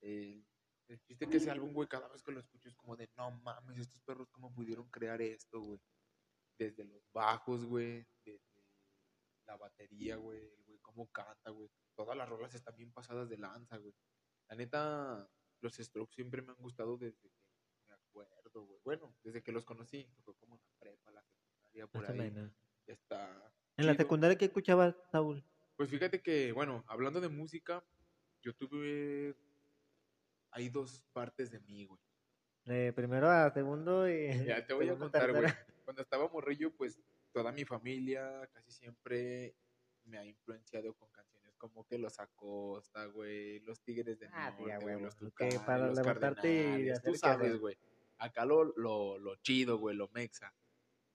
El, el chiste que ese álbum, güey, cada vez que lo escucho es como de, no mames, estos perros cómo pudieron crear esto, güey. Desde los bajos, güey, desde la batería, güey, el güey cómo canta, güey. Todas las rolas están bien pasadas de lanza, güey. La neta, los Strokes siempre me han gustado desde que me acuerdo, güey. Bueno, desde que los conocí, que fue como en la prepa, la secundaria, por ahí. está. En la secundaria, ¿qué escuchabas, Saúl? Pues fíjate que, bueno, hablando de música, yo tuve. Hay dos partes de mí, güey. De primero a segundo y... Ya te voy a contar, güey. Cuando estaba morrillo, pues toda mi familia casi siempre me ha influenciado con canciones como que los Acosta, güey, los Tigres de Ah, Norte, güey, huevo, los Tucanes, para los levantarte y tú sabes, güey. Acá lo, lo, lo chido, güey, lo mexa.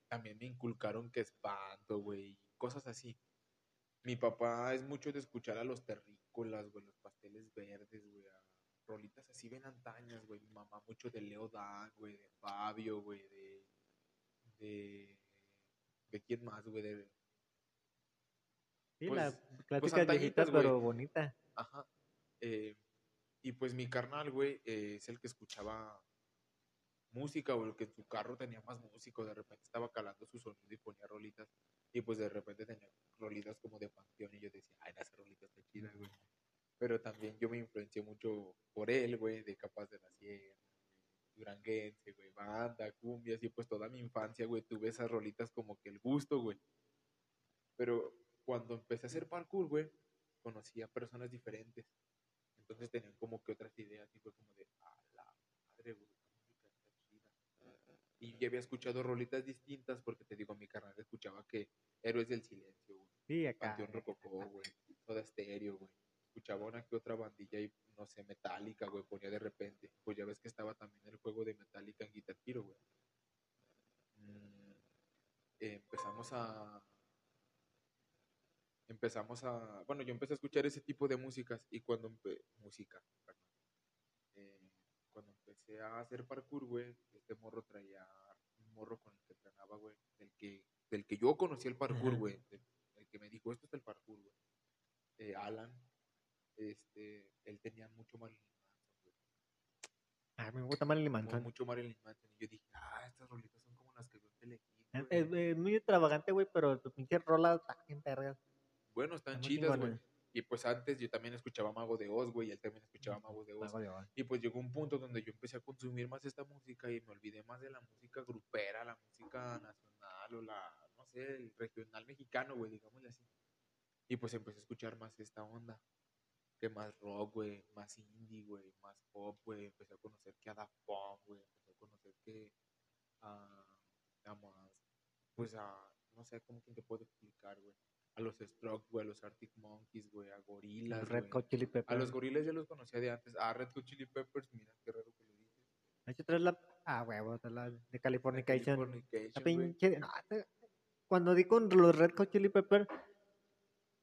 También me inculcaron que espanto, güey, cosas así. Mi papá es mucho de escuchar a los terrícolas, güey, los pasteles verdes, güey, a rolitas así bien antañas, güey. Mi mamá mucho de Leo Dan, güey, de Fabio, güey, de, de, de quién más, güey, de, Sí, Pues- las pues clásicas antañitas, viejitas, pero bonitas. Ajá. Eh, y pues mi carnal, güey, eh, es el que escuchaba música o que su carro tenía más música. De repente estaba calando su sonido y ponía rolitas. Y pues de repente tenía rolitas como de panteón. Y yo decía, ay, esa rolita está chida, güey. Pero también yo me influencié mucho por él, güey, de Capaz de la Sierra, duranguense, güey, banda, cumbias. Y pues toda mi infancia, güey, tuve esas rolitas como que el gusto, güey. Pero cuando empecé a hacer parkour, güey, conocí a personas diferentes. Entonces tenían como que otras ideas y fue como de, a la madre, güey, la música está chida. Y ya había escuchado rolitas distintas porque te digo, mi carnal escuchaba que Héroes del Silencio, güey, Sí, acá. Panteón Rococó, güey, Soda Stereo, güey. Escuchaba una que otra bandilla y, no sé, Metallica, güey, ponía de repente. Pues ya ves que estaba también el juego de Metallica en Guitar Hero, güey. Mm, eh, empezamos a empezamos a, bueno, yo empecé a escuchar ese tipo de músicas y cuando música. Eh, empecé a hacer parkour, güey, este morro traía un morro con el que entrenaba, güey, del que, del que yo conocí el parkour, güey, del- el que me dijo, esto es el parkour, güey. Eh, Alan, este, él tenía mucho Marilyn Manson, güey, Ay, me gusta Marilyn Manson. mucho Marilyn Manson, y yo dije, ah, estas rolitas son como las que en Telehit, Es, güey". es- es muy extravagante, güey, pero tu pinche rola está bien vergas. Bueno, están Está muy chidas, güey. Y pues antes yo también escuchaba Mago de Oz, güey, y él también escuchaba Mago de Oz. Mago de Oz. Y pues llegó un punto donde yo empecé a consumir más esta música y me olvidé más de la música grupera, la música nacional o la, no sé, el regional mexicano, güey, digámosle así. Y pues empecé a escuchar más esta onda, que más rock, güey, más indie, güey, más pop, güey. Empecé a conocer que a Daft güey, empecé a conocer que a, a más, pues a, no sé cómo quién te puedo explicar, güey. A los Strokes, güey, a los Arctic Monkeys, güey, a Gorillaz, Los Red güey. Hot Chili A Peppers. los Gorillaz ya los conocía de antes. A Red Hot Chili Peppers, mira qué raro que lo dices. De hecho, traes la. Ah, traes la de Californication. La Californication, güey. pinche. no, te- cuando di con los Red Hot Chili Peppers,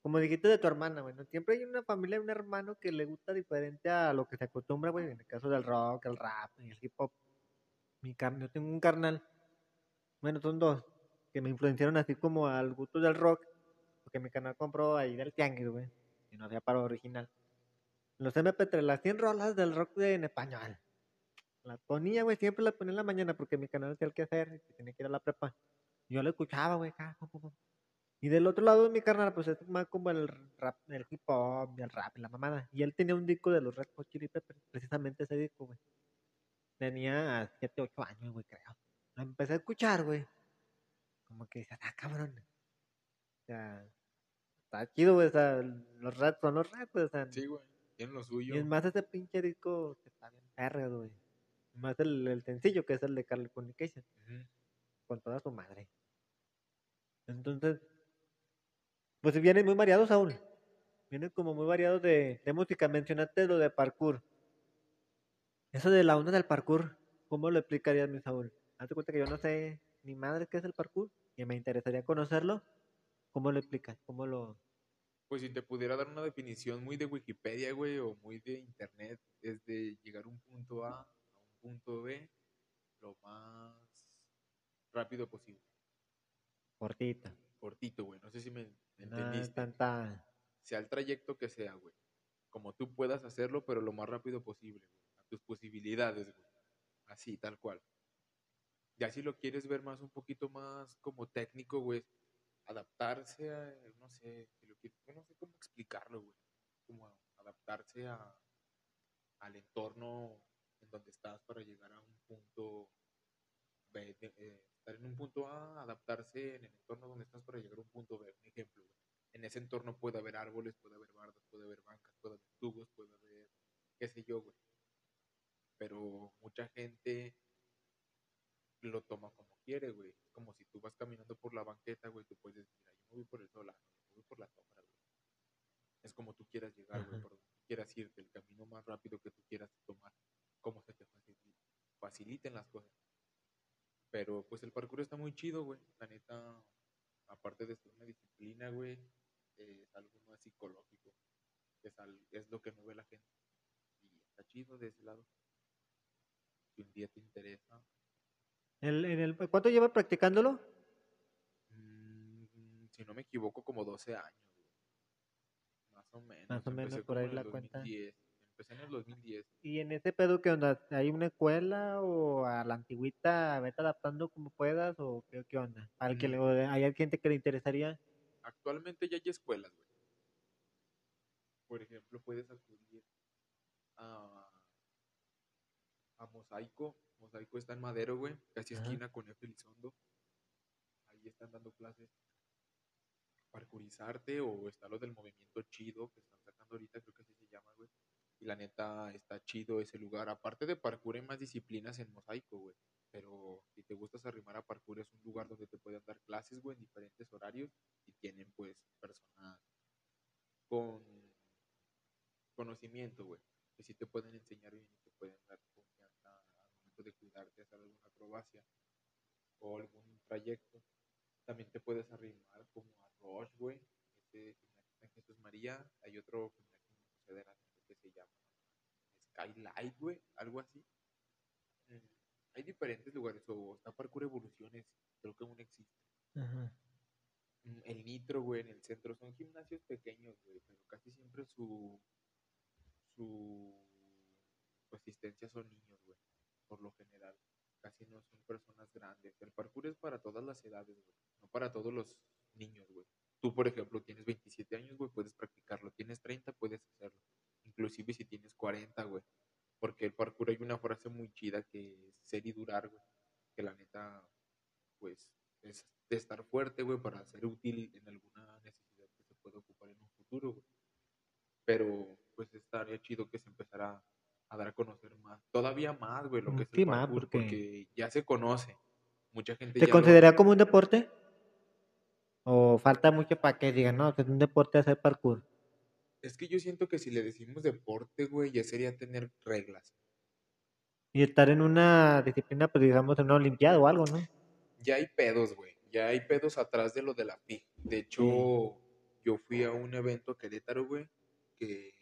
como dijiste de tu hermana, güey, ¿no? siempre hay una familia, un hermano que le gusta diferente a lo que se acostumbra, güey, en el caso del rock, el rap, el hip hop. Mi yo tengo un carnal, bueno, son dos, que me influenciaron así como al gusto del rock, porque mi canal compró ahí del tianguis, güey, y no había paro original. Los MP3, las 100 rolas del rock en español. Las ponía, güey, siempre las ponía en la mañana porque mi canal el que hacer y tenía que ir a la prepa. Yo lo escuchaba, güey. Y del otro lado de mi carnal, pues es más como el rap, el hip hop, el rap, la mamada. Y él tenía un disco de los Red Hot Chili Peppers, precisamente ese disco, güey. Tenía 7, 8 años, güey, creo. Lo empecé a escuchar, güey. Como que dice, ah, cabrón. O sea, está chido, güey. O sea, los Red son los güey. O sea, Sí, güey. Tienen lo suyo. y es más ese pinche disco que está bien perro, güey. Más el, el sencillo que es el de Californication, Ujú. con toda su madre. Entonces, pues vienen muy variados, Saúl. Vienen como muy variados de, de música. Mencionaste lo de parkour. Eso de la onda del parkour, ¿cómo lo explicarías, mi Saúl? Hazte cuenta que yo no sé ni madre qué es el parkour y me interesaría conocerlo. ¿Cómo lo explicas? ¿Cómo lo...? Pues si te pudiera dar una definición muy de Wikipedia, güey, o muy de internet, es de llegar a un punto A a un punto B lo más rápido posible. Cortita. Cortito, güey. No sé si me me No entendiste. tanta... Sea el trayecto que sea, güey. Como tú puedas hacerlo, pero lo más rápido posible, güey. A tus posibilidades, güey. Así, tal cual. Ya si lo quieres ver más, un poquito más como técnico, güey. Adaptarse a, no sé, lo quieres, yo no sé cómo explicarlo, güey. Como adaptarse a, al entorno en donde estás para llegar a un punto B, eh, estar en un punto A, adaptarse en el entorno donde estás para llegar a un punto B. Un ejemplo. En ese entorno puede haber árboles, puede haber bardas, puede haber bancas, puede haber tubos, puede haber, qué sé yo, güey. Pero mucha gente lo toma como quiere, güey. Es como si tú vas caminando por la banqueta, güey, tú puedes decir, "Mira, yo me voy por el solano, yo me voy por la sombra, güey. Es como tú quieras llegar, güey, por donde quieras irte, el camino más rápido que tú quieras tomar, como se te facilite, faciliten las cosas. Pero pues el parkour está muy chido, güey. La neta, aparte de ser una disciplina, güey, eh, es algo más psicológico. Es, al- es lo que no ve la gente. Y está chido de ese lado. Si un día te interesa, El, en el, ¿Cuánto llevas practicándolo? mm, si no me equivoco, como 12 años. Más o menos. Más o menos Empecé por ahí en la cuenta. 2010. Empecé en el 2010. ¿Y en ese pedo qué onda? ¿Hay una escuela o a la antigüita vete adaptando como puedas o qué, qué onda? ¿Al que le, Mm. ¿Hay gente que le interesaría? Actualmente ya hay escuelas, güey. Por ejemplo, puedes acudir a, a Mosaico. Mosaico está en Madero, güey. Casi Ajá. esquina con F. Elizondo. Ahí están dando clases parkurizarte o está lo del movimiento chido que están sacando ahorita, creo que así se llama, güey. Y la neta está chido ese lugar. Aparte de parkour hay más disciplinas en Mosaico, güey. Pero si te gustas arrimar a parkour es un lugar donde te pueden dar clases, güey, en diferentes horarios y tienen pues personas con conocimiento, güey, que sí te pueden enseñar bien y te pueden dar de cuidarte, hacer alguna acrobacia o algún trayecto. también te puedes arrimar como a Roche, güey. Este gimnasio en Jesús María. Hay otro de la que se llama Skylight, güey, algo así. Mm, Hay diferentes lugares, o está Parkour Evoluciones, creo que aún existe. Ajá. Mm, El Nitro, güey, en el centro son gimnasios pequeños, güey, pero casi siempre su su su asistencia son niños, güey, por lo general. Casi no son personas grandes. El parkour es para todas las edades, güey, no para todos los niños, güey. Tú, por ejemplo, tienes 27 años, güey, puedes practicarlo. Tienes 30, puedes hacerlo. Inclusive si tienes 40, güey. Porque el parkour hay una frase muy chida que es ser y durar, güey. Que la neta, pues, es de estar fuerte, güey, para ser útil en alguna necesidad que se pueda ocupar en un futuro, güey. Pero, pues, estaría chido que se empezara a dar a conocer más, todavía más, güey, lo que es el más, parkour, porque- porque ya se conoce. Mucha gente ¿Te ya lo- considera como un deporte? ¿O falta mucho para que digan, no, que es un deporte hacer parkour? Es que yo siento que si le decimos deporte, güey, ya sería tener reglas. Y estar en una disciplina, pues digamos, en una olimpiada o algo, ¿no? Ya hay pedos, güey. Ya hay pedos atrás de lo de la FIG. De hecho, yo fui a un evento a Querétaro, güey, que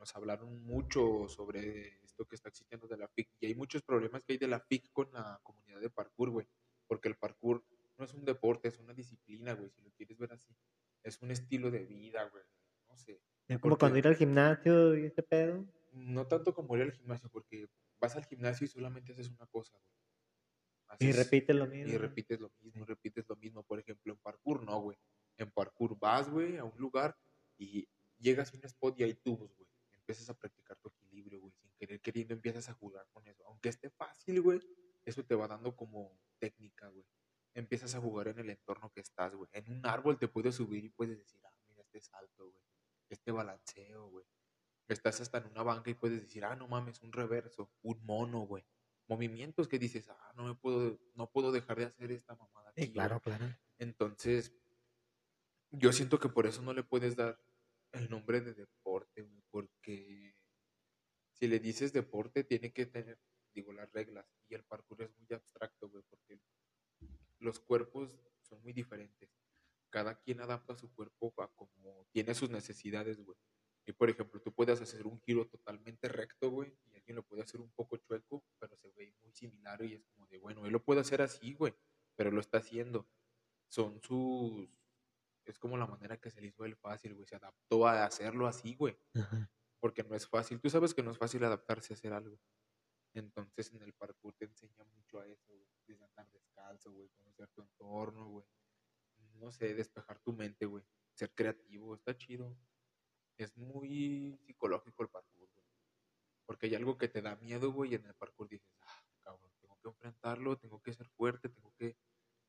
nos hablaron mucho sobre esto que está existiendo de la FIG. Y hay muchos problemas que hay de la FIG con la comunidad de parkour, güey. Porque el parkour no es un deporte, es una disciplina, güey, si lo quieres ver así. Es un estilo de vida, güey. No sé. Es como cuando ir al gimnasio y ese pedo. No tanto como ir al gimnasio, porque vas al gimnasio y solamente haces una cosa, güey. Y Haces- repite lo mismo. y repites lo mismo, repites lo mismo. Por ejemplo, en parkour no, güey. En parkour vas, güey, a un lugar y llegas a un spot y hay tubos, güey. Empiezas a practicar tu equilibrio, güey. Sin querer queriendo empiezas a jugar con eso. Aunque esté fácil, güey, eso te va dando como técnica, güey. Empiezas a jugar en el entorno que estás, güey. En un árbol te puedes subir y puedes decir, ah, mira este salto, güey. Este balanceo, güey. Estás hasta en una banca y puedes decir, ah, no mames, un reverso, un mono, güey. Movimientos que dices, ah, no me puedo, no puedo dejar de hacer esta mamada. Sí, aquí, güey". claro, claro. Entonces, yo siento que por eso no le puedes dar el nombre de deporte, güey, porque si le dices deporte, tiene que tener, digo, las reglas. Y el parkour es muy abstracto, güey, porque los cuerpos son muy diferentes. Cada quien adapta su cuerpo a como tiene sus necesidades, güey. Y por ejemplo, tú puedes hacer un giro totalmente recto, güey, y alguien lo puede hacer un poco chueco, pero se ve muy similar y es como de, bueno, él lo puede hacer así, güey, pero lo está haciendo. Son sus... Es como la manera que se le hizo el fácil, güey. Se adaptó a hacerlo así, güey. Ajá. Porque no es fácil. Tú sabes que no es fácil adaptarse a hacer algo. Entonces en el parkour te enseña mucho a eso, güey. Desde andar descalzo, güey. Conocer tu entorno, güey. No sé, despejar tu mente, güey. Ser creativo, está chido. Es muy psicológico el parkour, güey. Porque hay algo que te da miedo, güey, y en el parkour dices, ah, cabrón, tengo que enfrentarlo, tengo que ser fuerte, tengo que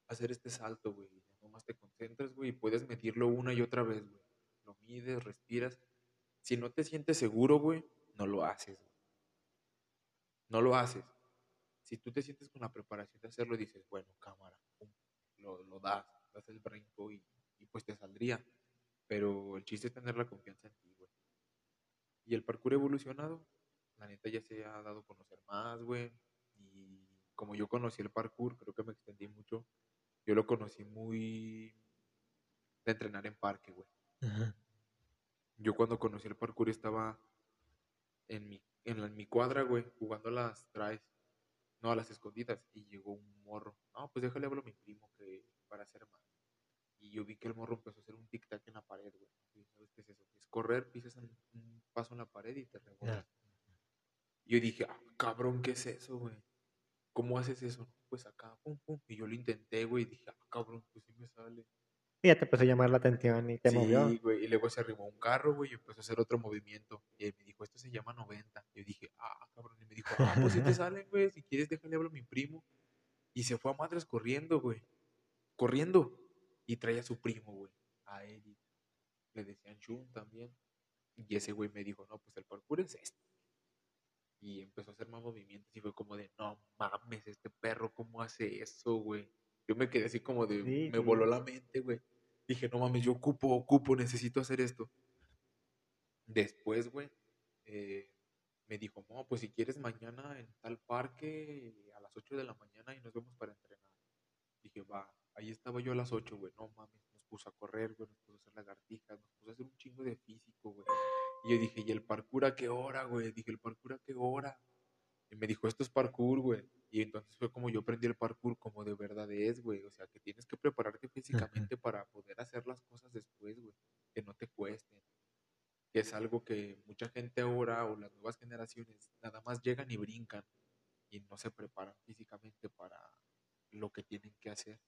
hacer este salto, güey. Nomás te concentras, güey, y puedes medirlo una y otra vez, güey. Lo mides, respiras. Si no te sientes seguro, güey, no lo haces. No lo haces. Si tú te sientes con la preparación de hacerlo, dices, bueno, cámara, pum, lo, lo das, das el brinco y, y pues te saldría. Pero el chiste es tener la confianza en ti, güey. Y el parkour evolucionado, la neta ya se ha dado a conocer más, güey. Y como yo conocí el parkour, creo que me extendí mucho. Yo lo conocí muy de entrenar en parque, güey. Ajá. Yo cuando conocí el parkour estaba en mi, en, la- en mi cuadra, güey, jugando a las traes, no, a las escondidas, y llegó un morro. No, pues déjale hablo a mi primo que para hacer más. Y yo vi que el morro empezó a hacer un tic-tac en la pared, güey. Y ¿sabes qué es eso? Es correr, pisas un, un paso en la pared y te rebotas. Yo dije, ah, cabrón, ¿qué es eso, güey? ¿Cómo haces eso? Pues acá, pum, pum. Y yo lo intenté, güey, y dije, ah, cabrón, pues sí me sale. Y ya te empezó a llamar la atención y te sí, movió. güey. Y luego se arrimó un carro, güey, y empezó a hacer otro movimiento. Y él me dijo, esto se llama 90. Yo dije, ah, cabrón. Y me dijo, ah, pues si te salen, güey. Si quieres, déjale hablar a mi primo. Y se fue a madres corriendo, güey. Corriendo. Y traía a su primo, güey. A él. Le decían Chun también. Y ese güey me dijo, no, pues el parkour es esto. Y empezó a hacer más movimientos. Y fue como de, no mames, este perro, ¿cómo hace eso, güey? Yo me quedé así como de, Sí, me sí. voló la mente, güey. Dije, no mames, yo ocupo, ocupo, necesito hacer esto. Después, güey, eh, me dijo, no, pues si quieres mañana en tal parque a las 8 de la mañana y nos vemos para entrenar. Dije, va. ahí estaba yo a las 8, güey, no mames, nos puso a correr, güey, nos puso a hacer lagartijas, nos puso a hacer un chingo de físico, güey. Y yo dije, ¿y el parkour a qué hora, güey? Dije, ¿el parkour a qué hora? Y me dijo, esto es parkour, güey. Y entonces fue como yo aprendí el parkour como de verdad es, güey. O sea, que tienes que prepararte físicamente para poder hacer las cosas después, güey. Que no te cuesten. Que es algo que mucha gente ahora o las nuevas generaciones nada más llegan y brincan y no se preparan físicamente para lo que tienen que hacer.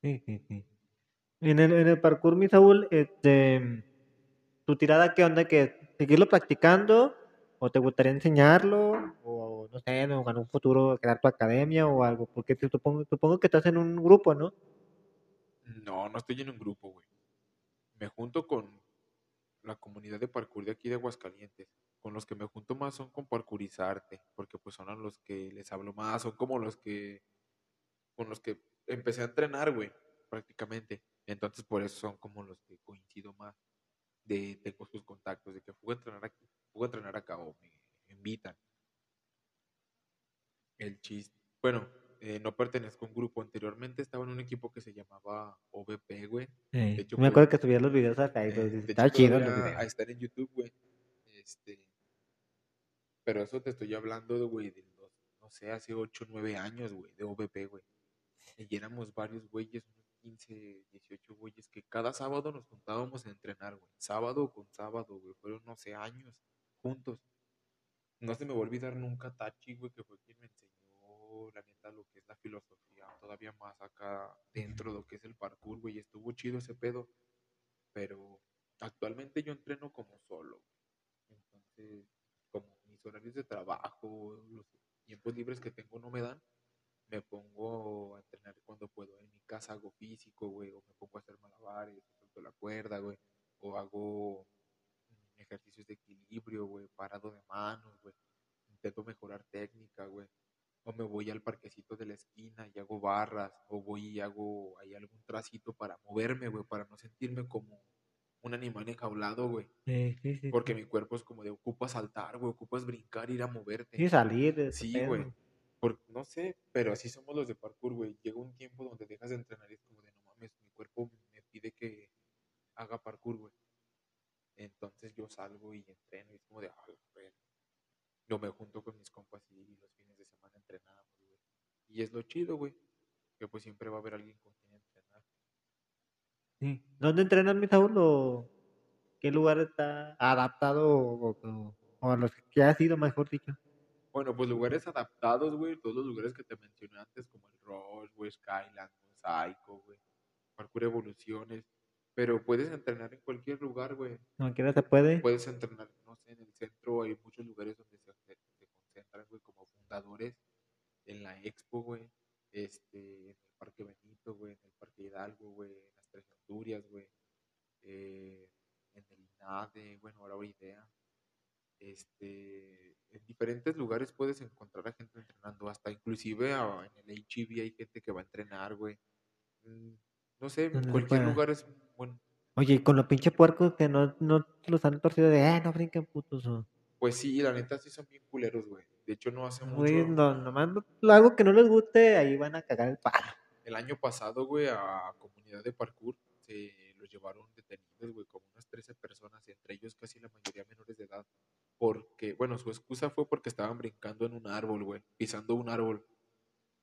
Sí, sí, sí. En el, en el parkour, mi Saúl, este, tu tirada, ¿qué onda? ¿Que seguirlo practicando? ¿O te gustaría enseñarlo? ¿O no sé, en un futuro crear tu academia o algo? Porque te supongo, que estás en un grupo, ¿no? No, no estoy en un grupo, güey. Me junto con la comunidad de parkour de aquí de Aguascalientes. Con los que me junto más son con Parkourizarte, porque pues son a los que les hablo más, son como los que con los que empecé a entrenar, güey, prácticamente. Entonces, por eso son como los que coincido más. De, tengo sus contactos, de que a entrenar aquí, a entrenar acá o me, invitan. El chiste. Bueno, eh, no pertenezco a un grupo. Anteriormente estaba en un equipo que se llamaba OVP, güey. de hecho, me acuerdo que subía los videos acá y eh, estaba chido. A estar en YouTube, güey. Este, pero eso te estoy hablando, de, güey, de no sé, hace 8 o 9 años, güey, de OVP, güey. Y éramos varios güeyes, unos 15, 18 güeyes, que cada sábado nos juntábamos a entrenar, güey. Sábado con sábado, güey. Fueron, no sé, años juntos. No se me va a olvidar nunca Tachi, güey, que fue quien me enseñó, la neta, lo que es la filosofía, todavía más acá dentro de lo que es el parkour, güey. Estuvo chido ese pedo. Pero actualmente yo entreno como solo, Entonces, como mis horarios de trabajo, los tiempos libres que tengo no me dan, me pongo a entrenar cuando puedo. En mi casa hago físico, güey, o me pongo a hacer malabares, suelto la cuerda, güey, o hago ejercicios de equilibrio, güey, parado de manos, güey. Intento mejorar técnica, güey. O me voy al parquecito de la esquina y hago barras, o voy y hago ahí algún tracito para moverme, güey, para no sentirme como un animal enjaulado, güey. Sí, sí, sí, Porque mi cuerpo es como de ocupas saltar, güey, ocupas brincar, ir a moverte. Sí, salir. Sí, güey no sé, pero así somos los de parkour, güey. Llega un tiempo donde dejas de entrenar y es como de no mames, mi cuerpo me pide que haga parkour, güey. Entonces yo salgo y entreno y es como de, ah, güey. Yo me junto con mis compas y los fines de semana entrenamos. Y es lo chido, güey. Que pues siempre va a haber alguien con quien entrenar. Sí. ¿Dónde entrenas, mi Saúl? ¿O qué lugar está adaptado o, o a los que has ido, mejor dicho? Bueno, pues lugares adaptados, güey, todos los lugares que te mencioné antes, como el Rush, güey, Skyland, Psycho, güey, Parkour Evoluciones, pero puedes entrenar en cualquier lugar, güey. Cualquiera se puede. Puedes entrenar, no sé, en el centro hay muchos lugares donde se, concentran, güey, como fundadores, en la Expo, güey, este, en el Parque Benito, güey, en el Parque Hidalgo, güey, en las Tres Asturias, güey, eh, en el INADE, bueno, ahora idea, este en diferentes lugares puedes encontrar a gente entrenando, hasta inclusive en el HIV hay gente que va a entrenar, güey. Mm, no sé, en cualquier lugar es bueno. Oye, y con los pinches puercos que no, no los han torcido de, eh, no brinquen putos. Pues sí, la neta sí son bien culeros, güey. De hecho, no hace mucho. Güey, no, nomás hago que no les guste, ahí van a cagar el palo. El año pasado, güey, a comunidad de parkour se los llevaron detenidos, güey, como unas 13 personas, entre ellos casi la mayoría menores de edad porque, bueno, su excusa fue porque estaban brincando en un árbol, güey, pisando un árbol.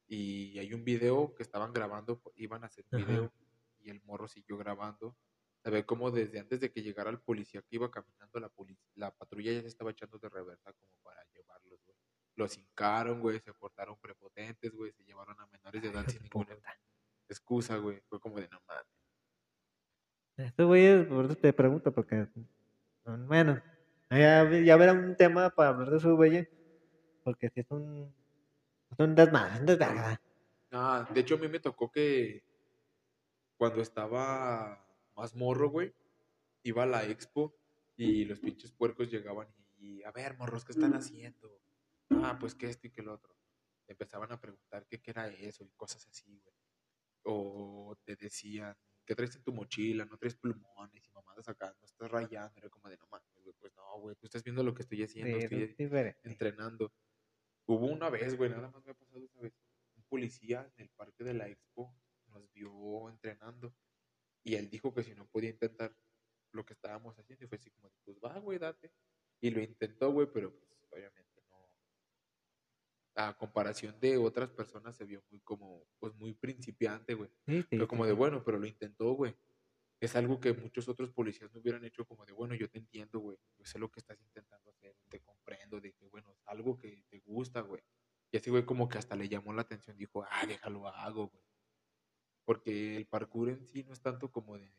Y hay un video que estaban grabando, iban a hacer un video y el morro siguió grabando. Se ve como desde antes de que llegara el policía que iba caminando, la, la patrulla ya se estaba echando de reversa como para llevarlos, güey. Los hincaron, güey, se portaron prepotentes, güey, se llevaron a menores de edad sin ninguna excusa, güey. Fue como de no mames. Esto, güey, por eso te pregunto, porque, bueno, ya, ya verá un tema para hablar de su güey. Porque si es un. Es un desmadre, Ah, de hecho, a mí me tocó que cuando estaba más morro, güey, iba a la expo y los pinches puercos llegaban y, a ver, morros, ¿qué están haciendo? Ah, pues que esto y que el otro. Empezaban a preguntar qué, qué era eso y cosas así, güey. O te decían, ¿qué traes en tu mochila? No traes plumones y mamadas acá, no estás rayando. Era como de, no mames, pues no, güey, tú estás viendo lo que estoy haciendo, estoy entrenando. Hubo una vez, güey, nada más me ha pasado esa vez, un policía en el parque de la expo vio entrenando. Y él dijo que si no podía intentar lo que estábamos haciendo, y fue así como, pues va, güey, date. Y lo intentó, güey, pero pues obviamente no. A comparación de otras personas se vio muy como, pues muy principiante, güey. Sí, sí, Pero como de, bueno, pero lo intentó, güey. Es algo que muchos otros policías no hubieran hecho como de, bueno, yo te entiendo, güey. Yo sé lo que estás intentando hacer, te comprendo, de que, bueno, es algo que te gusta, güey. Y así, güey, como que hasta le llamó la atención, dijo, ah, déjalo hago, güey. Porque el parkour en sí no es tanto como de,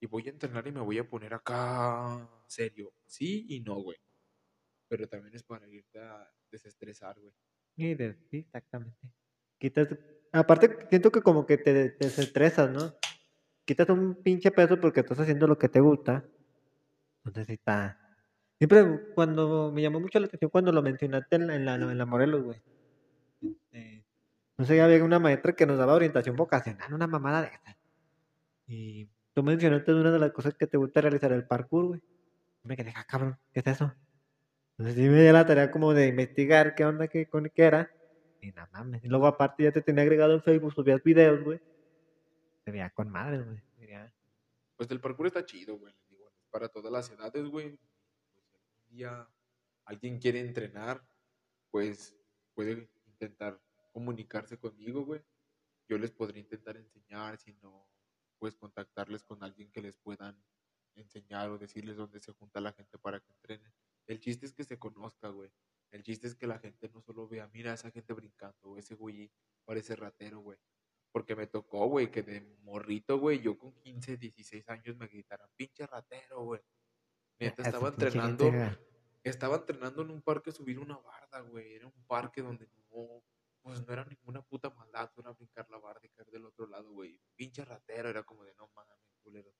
y voy a entrenar y me voy a poner acá serio. Sí y no, güey. Pero también es para irte a desestresar, güey. Sí, exactamente. Quitas, aparte, siento que como que te desestresas, ¿no? Quitas un pinche peso porque estás haciendo lo que te gusta. Entonces está. Siempre cuando me llamó mucho la atención cuando lo mencionaste en la, en la, Morelos, güey. Este, no sé, había una maestra que nos daba orientación vocacional, una mamada de esas. Y tú mencionaste una de las cosas que te gusta realizar, el parkour, güey. Me quedé, ah, cabrón, ¿qué es eso? Entonces sí me dio la tarea como de investigar qué onda, qué, qué era. Y nada mames. Y luego aparte ya te tenía agregado en Facebook, subías videos, güey. Se con madre, güey. Pues el parkour está chido, güey. digo, para todas las edades, güey. Pues algún día alguien quiere entrenar, pues puede intentar comunicarse conmigo, güey. Yo les podría intentar enseñar, si no, pues contactarles con alguien que les puedan enseñar o decirles dónde se junta la gente para que entrenen. El chiste es que se conozca, güey. El chiste es que la gente no solo vea, mira esa gente brincando, ese güey parece ratero, güey. Porque me tocó, güey, que de morrito, güey, yo con 15, 16 años me gritaran, pinche ratero, güey. Neta, "Ah, estaba entrenando, estaba entrenando en un parque subir una barda, güey. Era un parque donde no, pues no era ninguna puta maldad, era brincar la barda y caer del otro lado, güey. Pinche ratero, era como de no mames, culero.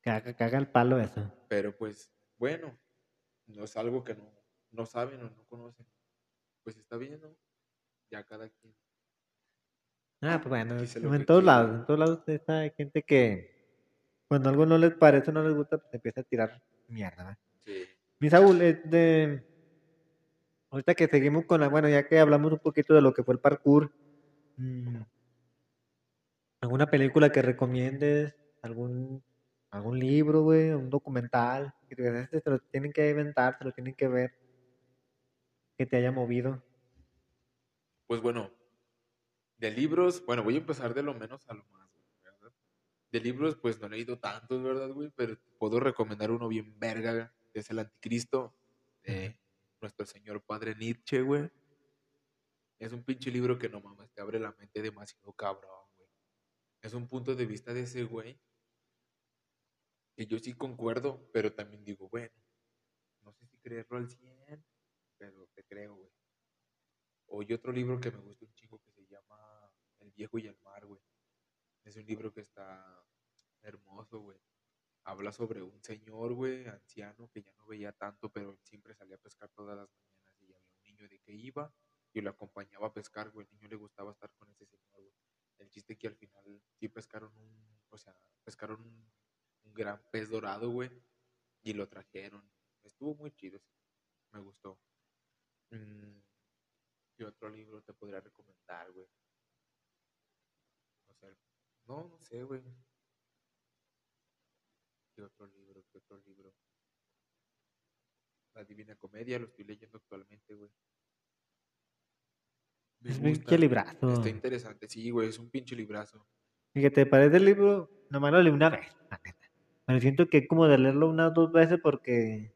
Caga, caga el palo eso. Pero pues, bueno, no es algo que no, no saben o no conocen. Pues está bien, ¿no? Ya cada quien. Ah, pues bueno, en todos lados, en todos lados está gente que cuando algo no les parece, no les gusta, pues empieza a tirar mierda, ¿verdad? Sí. Mi Saúl, este, ahorita que seguimos con la, bueno, ya que hablamos un poquito de lo que fue el parkour, mm, ¿alguna película que recomiendes? ¿Algún, algún libro, güey? ¿Un documental? Que digas, este se lo tienen que inventar, se lo tienen que ver, que te haya movido. Pues bueno, de libros, bueno, voy a empezar de lo menos a lo más, ¿verdad? De libros, pues no he leído tantos, ¿verdad, güey? Pero puedo recomendar uno bien verga, que es El Anticristo, de nuestro señor padre Nietzsche, güey. Es un pinche libro que no mames, te abre la mente demasiado cabrón, güey. Es un punto de vista de ese güey que yo sí concuerdo, pero también digo, bueno, no sé si creerlo al 100, pero te creo, güey. O hay otro libro que me gusta un chingo que se llama El viejo y el mar, güey. Es un libro que está hermoso, güey. Habla sobre un señor, güey, anciano, que ya no veía tanto, pero él siempre salía a pescar todas las mañanas y había un niño de que iba y lo acompañaba a pescar, güey. El niño le gustaba estar con ese señor, güey. El chiste que al final sí pescaron un, o sea, pescaron un, gran pez dorado, güey, y lo trajeron. Estuvo muy chido, sí. me gustó. Mm, ¿Qué otro libro te podría recomendar, güey? Sea, no, no sé, güey. ¿Qué otro libro? ¿Qué otro libro? La Divina Comedia, lo estoy leyendo actualmente, güey. Me Es un pinche gusta, librazo. Está interesante, sí, güey, es un pinche librazo. Fíjate, parece el libro, nomás lo leí una vez, la neta. Pero siento que es como de leerlo unas dos veces porque...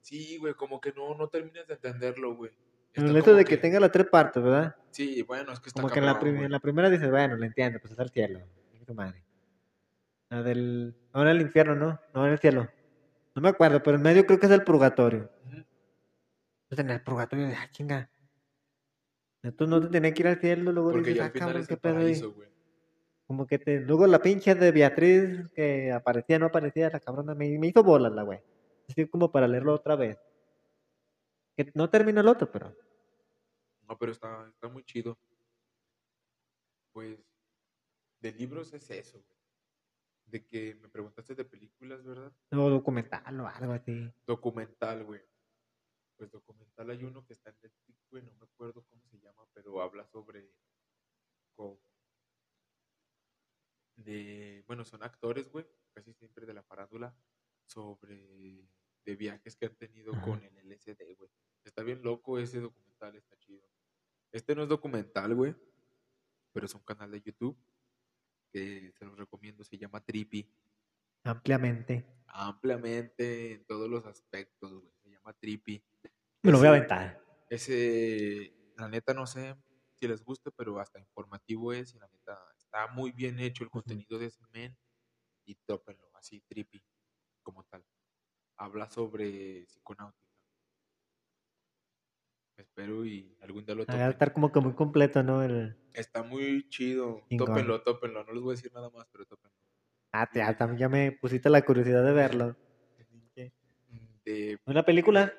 Sí, güey, como que no, no terminas de entenderlo, güey. Está eso como de que tenga las tres partes, ¿verdad? Sí, bueno, es que está Como que en la, en primera dices, bueno, lo entiendo, pues es al cielo. tu madre. La del... Ahora el infierno, ¿no? No, en el cielo. No me acuerdo, pero en medio creo que es el purgatorio. Ujú. Entonces en el purgatorio, ah, chinga. Entonces no te tenía que ir al cielo, luego Porque dices, ah, cabrón, qué el pedo paraíso. Como que te... Luego la pinche de Beatriz que aparecía, no aparecía, la cabrona me, me hizo bolas la güey. Así como para leerlo otra vez. Que no terminó el otro, pero... No, pero está, está muy chido. Pues, de libros es eso, güey. De que me preguntaste de películas, ¿verdad? O documental o algo así. Documental, güey. Pues documental hay uno que está en Netflix, güey, no me acuerdo cómo se llama, pero habla sobre... co- de, bueno, son actores, güey, casi siempre de la farándula, sobre de viajes que han tenido Ajá. con el LSD, güey. Está bien loco ese documental, está chido. Este no es documental, güey, pero es un canal de YouTube que se los recomiendo, se llama Trippy. Ampliamente. Ampliamente en todos los aspectos, güey. Se llama Trippy. Me lo voy a aventar. Ese, la neta, no sé si les guste, pero hasta informativo es. Y la neta, está muy bien hecho el contenido de ese men. Y tópenlo, así, trippy, como tal. Habla sobre psiconáutica. Espero y algún día lo Va a topen. estar como que muy completo, ¿no? El... Está muy chido. Chingón. Tópenlo, tópenlo. No les voy a decir nada más, pero tópenlo. Ah, ya, también ya me pusiste la curiosidad de verlo. De, ¿Una película?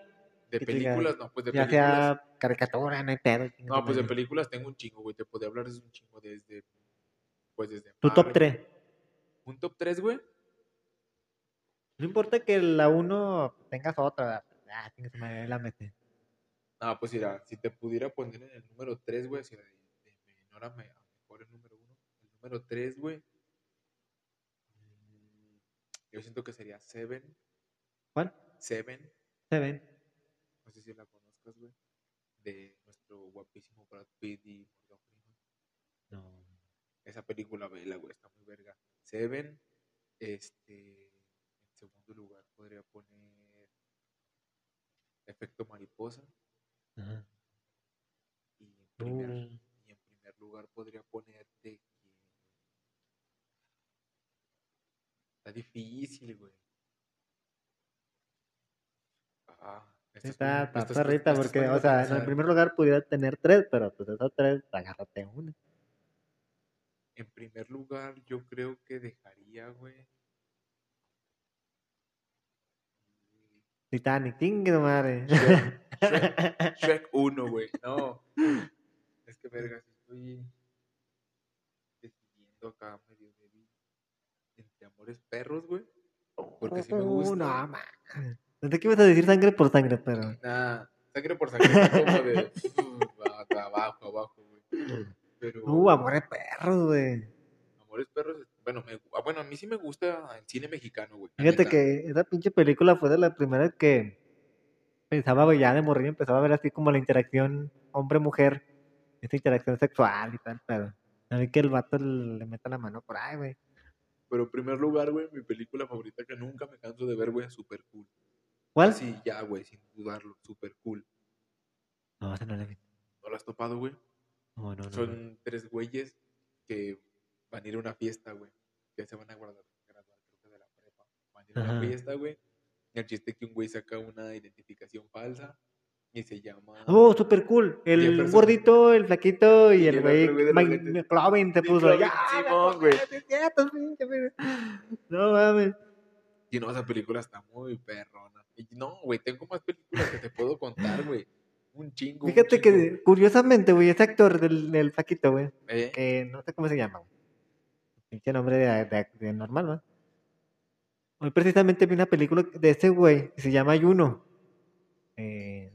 de Que películas, no, pues de Ya películas. sea caricatura, no hay pedo. No, pues de películas tengo un chingo, güey. Te podía hablar desde un chingo desde. Pues desde. Tu top Marvel. 3. Un top 3, güey. No importa que la 1 tengas otra. Ah, su madre, la mete. Ah, pues mira, si te pudiera poner en el número 3, güey, si de, de menor a, me- a mejor el número 1. El número 3, güey. mm, Yo siento que sería Seven. ¿Cuál? Seven. Seven. No sé si la conozcas, güey. De nuestro guapísimo Brad Pitt y Morgan Freeman. No. Esa película, vela, güey, está muy verga. Seven. Este. En segundo lugar podría poner. Efecto mariposa. Ajá. Y en primer, Uh. y en primer lugar podría ponerte que. Está difícil, güey. Ah, esta es Está, está esta es- perrita esta es porque, o sea, en primer lugar pudiera tener tres, pero pues esos tres, agárrate una. En primer lugar, yo creo que dejaría, güey. Titanic, madre. Shrek, Shrek 1, güey. No. Es que, vergas, estoy decidiendo acá medio débil entre amores perros, güey. Porque sí me Uh, gusta. No, ma. Pensé que ibas a decir sangre por sangre, pero. Nah, sangre por sangre como de uh, abajo, abajo, güey. Pero Uh, amores perros, güey. Amores perros, bueno, me, ah, bueno, a mí sí me gusta el cine mexicano, güey. Fíjate que esa pinche película fue de las primeras que pensaba ya de morir, empezaba a ver así como la interacción hombre-mujer, esa interacción sexual y tal, pero a mí que el vato le meta la mano por ahí, güey. Pero en primer lugar, güey, mi película favorita que nunca me canso de ver, güey, es Super Cool. ¿Cuál? Sí, ya, güey, sin dudarlo, Super Cool. No, esa no la vi. ¿No la has topado, güey? No, no, no. Son tres güeyes que van a ir a una fiesta, güey. Que se van a graduar, graduar creo que de la prepa. Van a ir a una fiesta, güey. El chiste es que un güey saca una identificación falsa y se llama... Oh, super cool. El Jefferson. gordito, el flaquito y Y el güey. McLovin te puso. Ya, ya, güey. No mames. Y no, esa película está muy perrona. Y no, güey, tengo más películas que te puedo contar, güey. Un chingo. un Fíjate chingo. que curiosamente, güey, ese actor del, del flaquito, güey, ¿Eh? que no sé cómo se llama, güey. Pinche nombre de, de, de normal, ¿no? Hoy precisamente vi una película de ese güey que se llama Juno. Eh,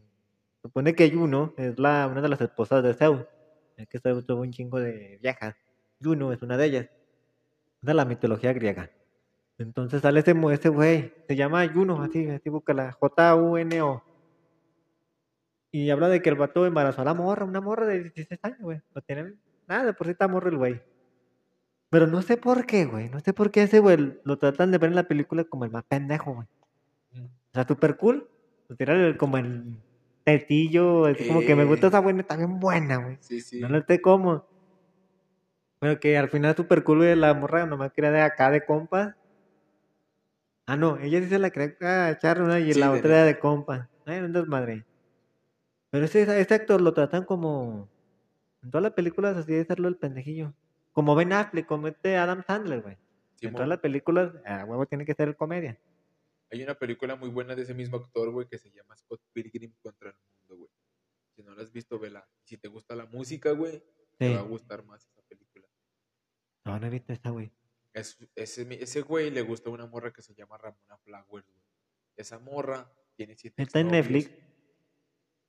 supone que Juno es una de las esposas de Zeus. Es que Zeus tuvo un chingo de viejas. Juno es una de ellas. Es de la mitología griega. Entonces sale ese, güey. Se llama Juno, así, así búscala. J-U-N-O. Y habla de que el vato embarazó a la morra, una morra de 16 años, güey. No tiene nada, por si está morro el güey. Pero no sé por qué, güey. No sé por qué ese güey lo tratan de ver en la película como el más pendejo, güey. Mm. O sea, super cool. Lo tiran el- como el tetillo, así como que me gusta esa buena, está bien buena, güey. Sí, sí. No lo sé cómo. Pero que al final super cool, güey, la morra nomás quería de acá de compa. Ah, no, ella sí se la quería echar una y Sí, la otra era de compa. Ay, un desmadre. Pero ese, ese actor lo tratan como. En todas las películas así de hacerlo el pendejillo. Como Ben Affleck, como este Adam Sandler, güey. En Simón. todas las películas, a huevo tiene que ser comedia. Hay una película muy buena de ese mismo actor, güey, que se llama Scott Pilgrim contra el mundo, güey. Si no la has visto, vela. Si te gusta la música, güey, te Sí. va a gustar más esa película. No, no he visto esa, güey. Es, ese, ese güey le gusta una morra que se llama Ramona Flowers, güey. Esa morra tiene siete Está en. Netflix.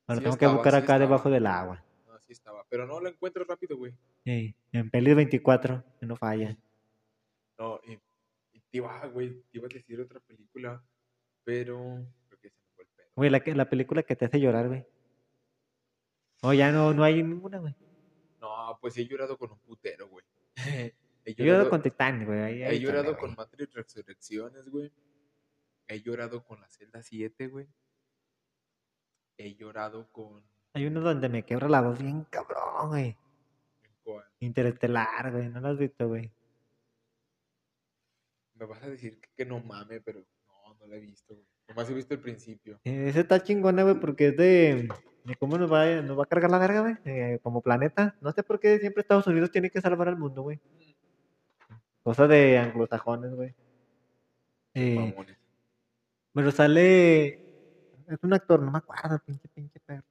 Pero Sí tengo que buscar sí acá debajo del agua. No, estaba. Pero no la encuentro rápido, güey. Sí, en Peli 24, que no falla. No, y, y te iba, güey, te iba a decir otra película, pero creo que se me fue el pedo. Güey, la, la película que te hace llorar, güey. O ya no, no hay ninguna, güey. No, pues he llorado con un putero, güey. he llorado con Titanic, güey. ahí- He llorado chale, con güey. Matrix Resurrecciones, güey. He llorado con la celda 7, güey. He llorado con... Hay uno donde me quebra la voz bien cabrón, güey. con- Interestelar, güey. No lo has visto, güey. Me vas a decir que, que no mame, pero no, no la he visto, güey. Nomás he visto el principio. Eh, Ese está chingona, güey, porque es de, de cómo nos va, nos va a cargar la verga, güey. eh, como planeta. No sé por qué siempre Estados Unidos tiene que salvar al mundo, güey. Cosa de anglosajones, güey. Eh, Mamones. pero sale. Es un actor, no me acuerdo, pinche, pinche perro.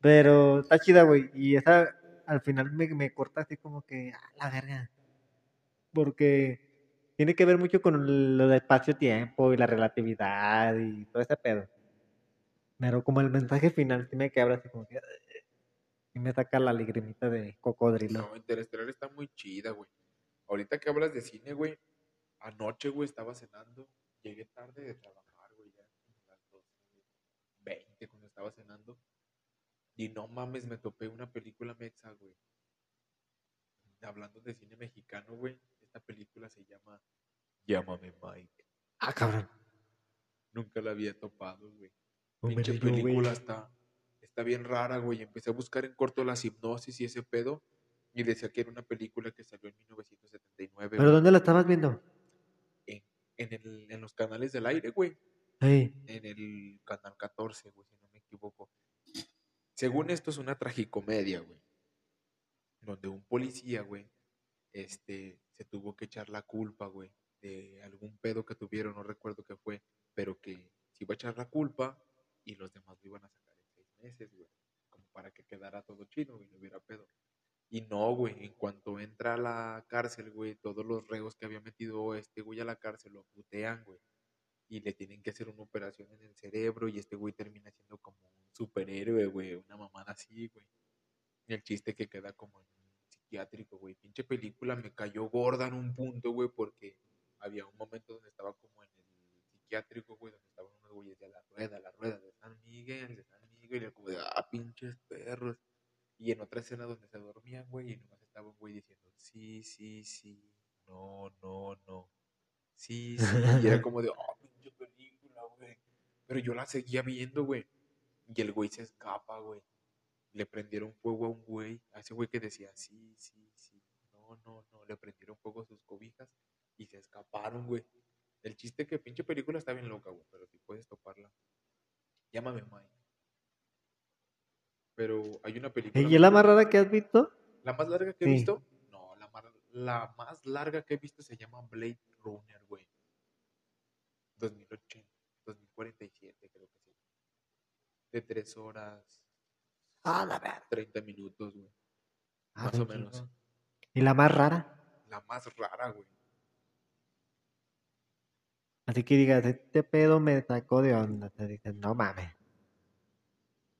Pero está chida, güey. Y esa al final me, me corta así como que. Ah, la verga. Porque tiene que ver mucho con lo de espacio-tiempo y la relatividad y todo ese pedo. Pero como el mensaje final sí me quebra así como que. Y me saca la lagrimita de cocodrilo. No, Interestelar está muy chida, güey. Ahorita que hablas de cine, güey. Anoche, güey, estaba cenando. Llegué tarde de trabajar, güey, ya como las 12, güey, 20 cuando estaba cenando. Y no mames, me topé una película mexa, güey. Hablando de cine mexicano, güey. Esta película se llama Llámame Mike. Ah, cabrón. Nunca la había topado, güey. Pinche película está, está bien rara, güey. Empecé a buscar en corto las hipnosis y ese pedo. Y decía que era una película que salió en 1979. ¿Pero dónde la estabas viendo? En, en, el, en los canales del aire, güey. Ey. En el canal 14, güey, si no me equivoco. Según esto es una tragicomedia, güey. Donde un policía, güey, este, se tuvo que echar la culpa, güey, de algún pedo que tuvieron, no recuerdo qué fue, pero que se iba a echar la culpa y los demás lo iban a sacar en seis meses, güey. Como para que quedara todo chido, güey, no hubiera pedo. Y no, güey, en cuanto entra a la cárcel, güey, todos los reos que había metido este güey a la cárcel lo putean, güey. Y le tienen que hacer una operación en el cerebro y este güey termina siendo como superhéroe, güey, una mamada así, güey. Y el chiste que queda como en un psiquiátrico, güey. Pinche película me cayó gorda en un punto, güey, porque había un momento donde estaba como en el psiquiátrico, güey, donde estaban unos güeyes de la rueda, la rueda de San Miguel, de San Miguel, y era como de, ah, pinches perros. Y en otra escena donde se dormían, güey, y nomás estaba un güey diciendo, sí, sí, sí, no, no, no, sí, sí. Y era como de, oh, pinche película, güey. Pero yo la seguía viendo, güey. Y el güey se escapa, güey. Le prendieron fuego a un güey, a ese güey que decía, sí, sí, sí, no, no, no. Le prendieron fuego a sus cobijas y se escaparon, güey. El chiste que pinche película está bien loca, güey, pero si puedes toparla. Llámame Mike. Pero hay una película. ¿Y es la más rara que has visto? ¿La más larga que he Sí. visto? No, la, mar- la más larga que he visto se llama Blade Runner, güey. 2080, 2047, creo que sí. De 3 horas, Ah, la verga. 30 minutos, güey. Ah, Más o menos. ¿Y la más rara? La más rara, güey. Así que digas, este pedo me sacó de onda. Te dices, no mames.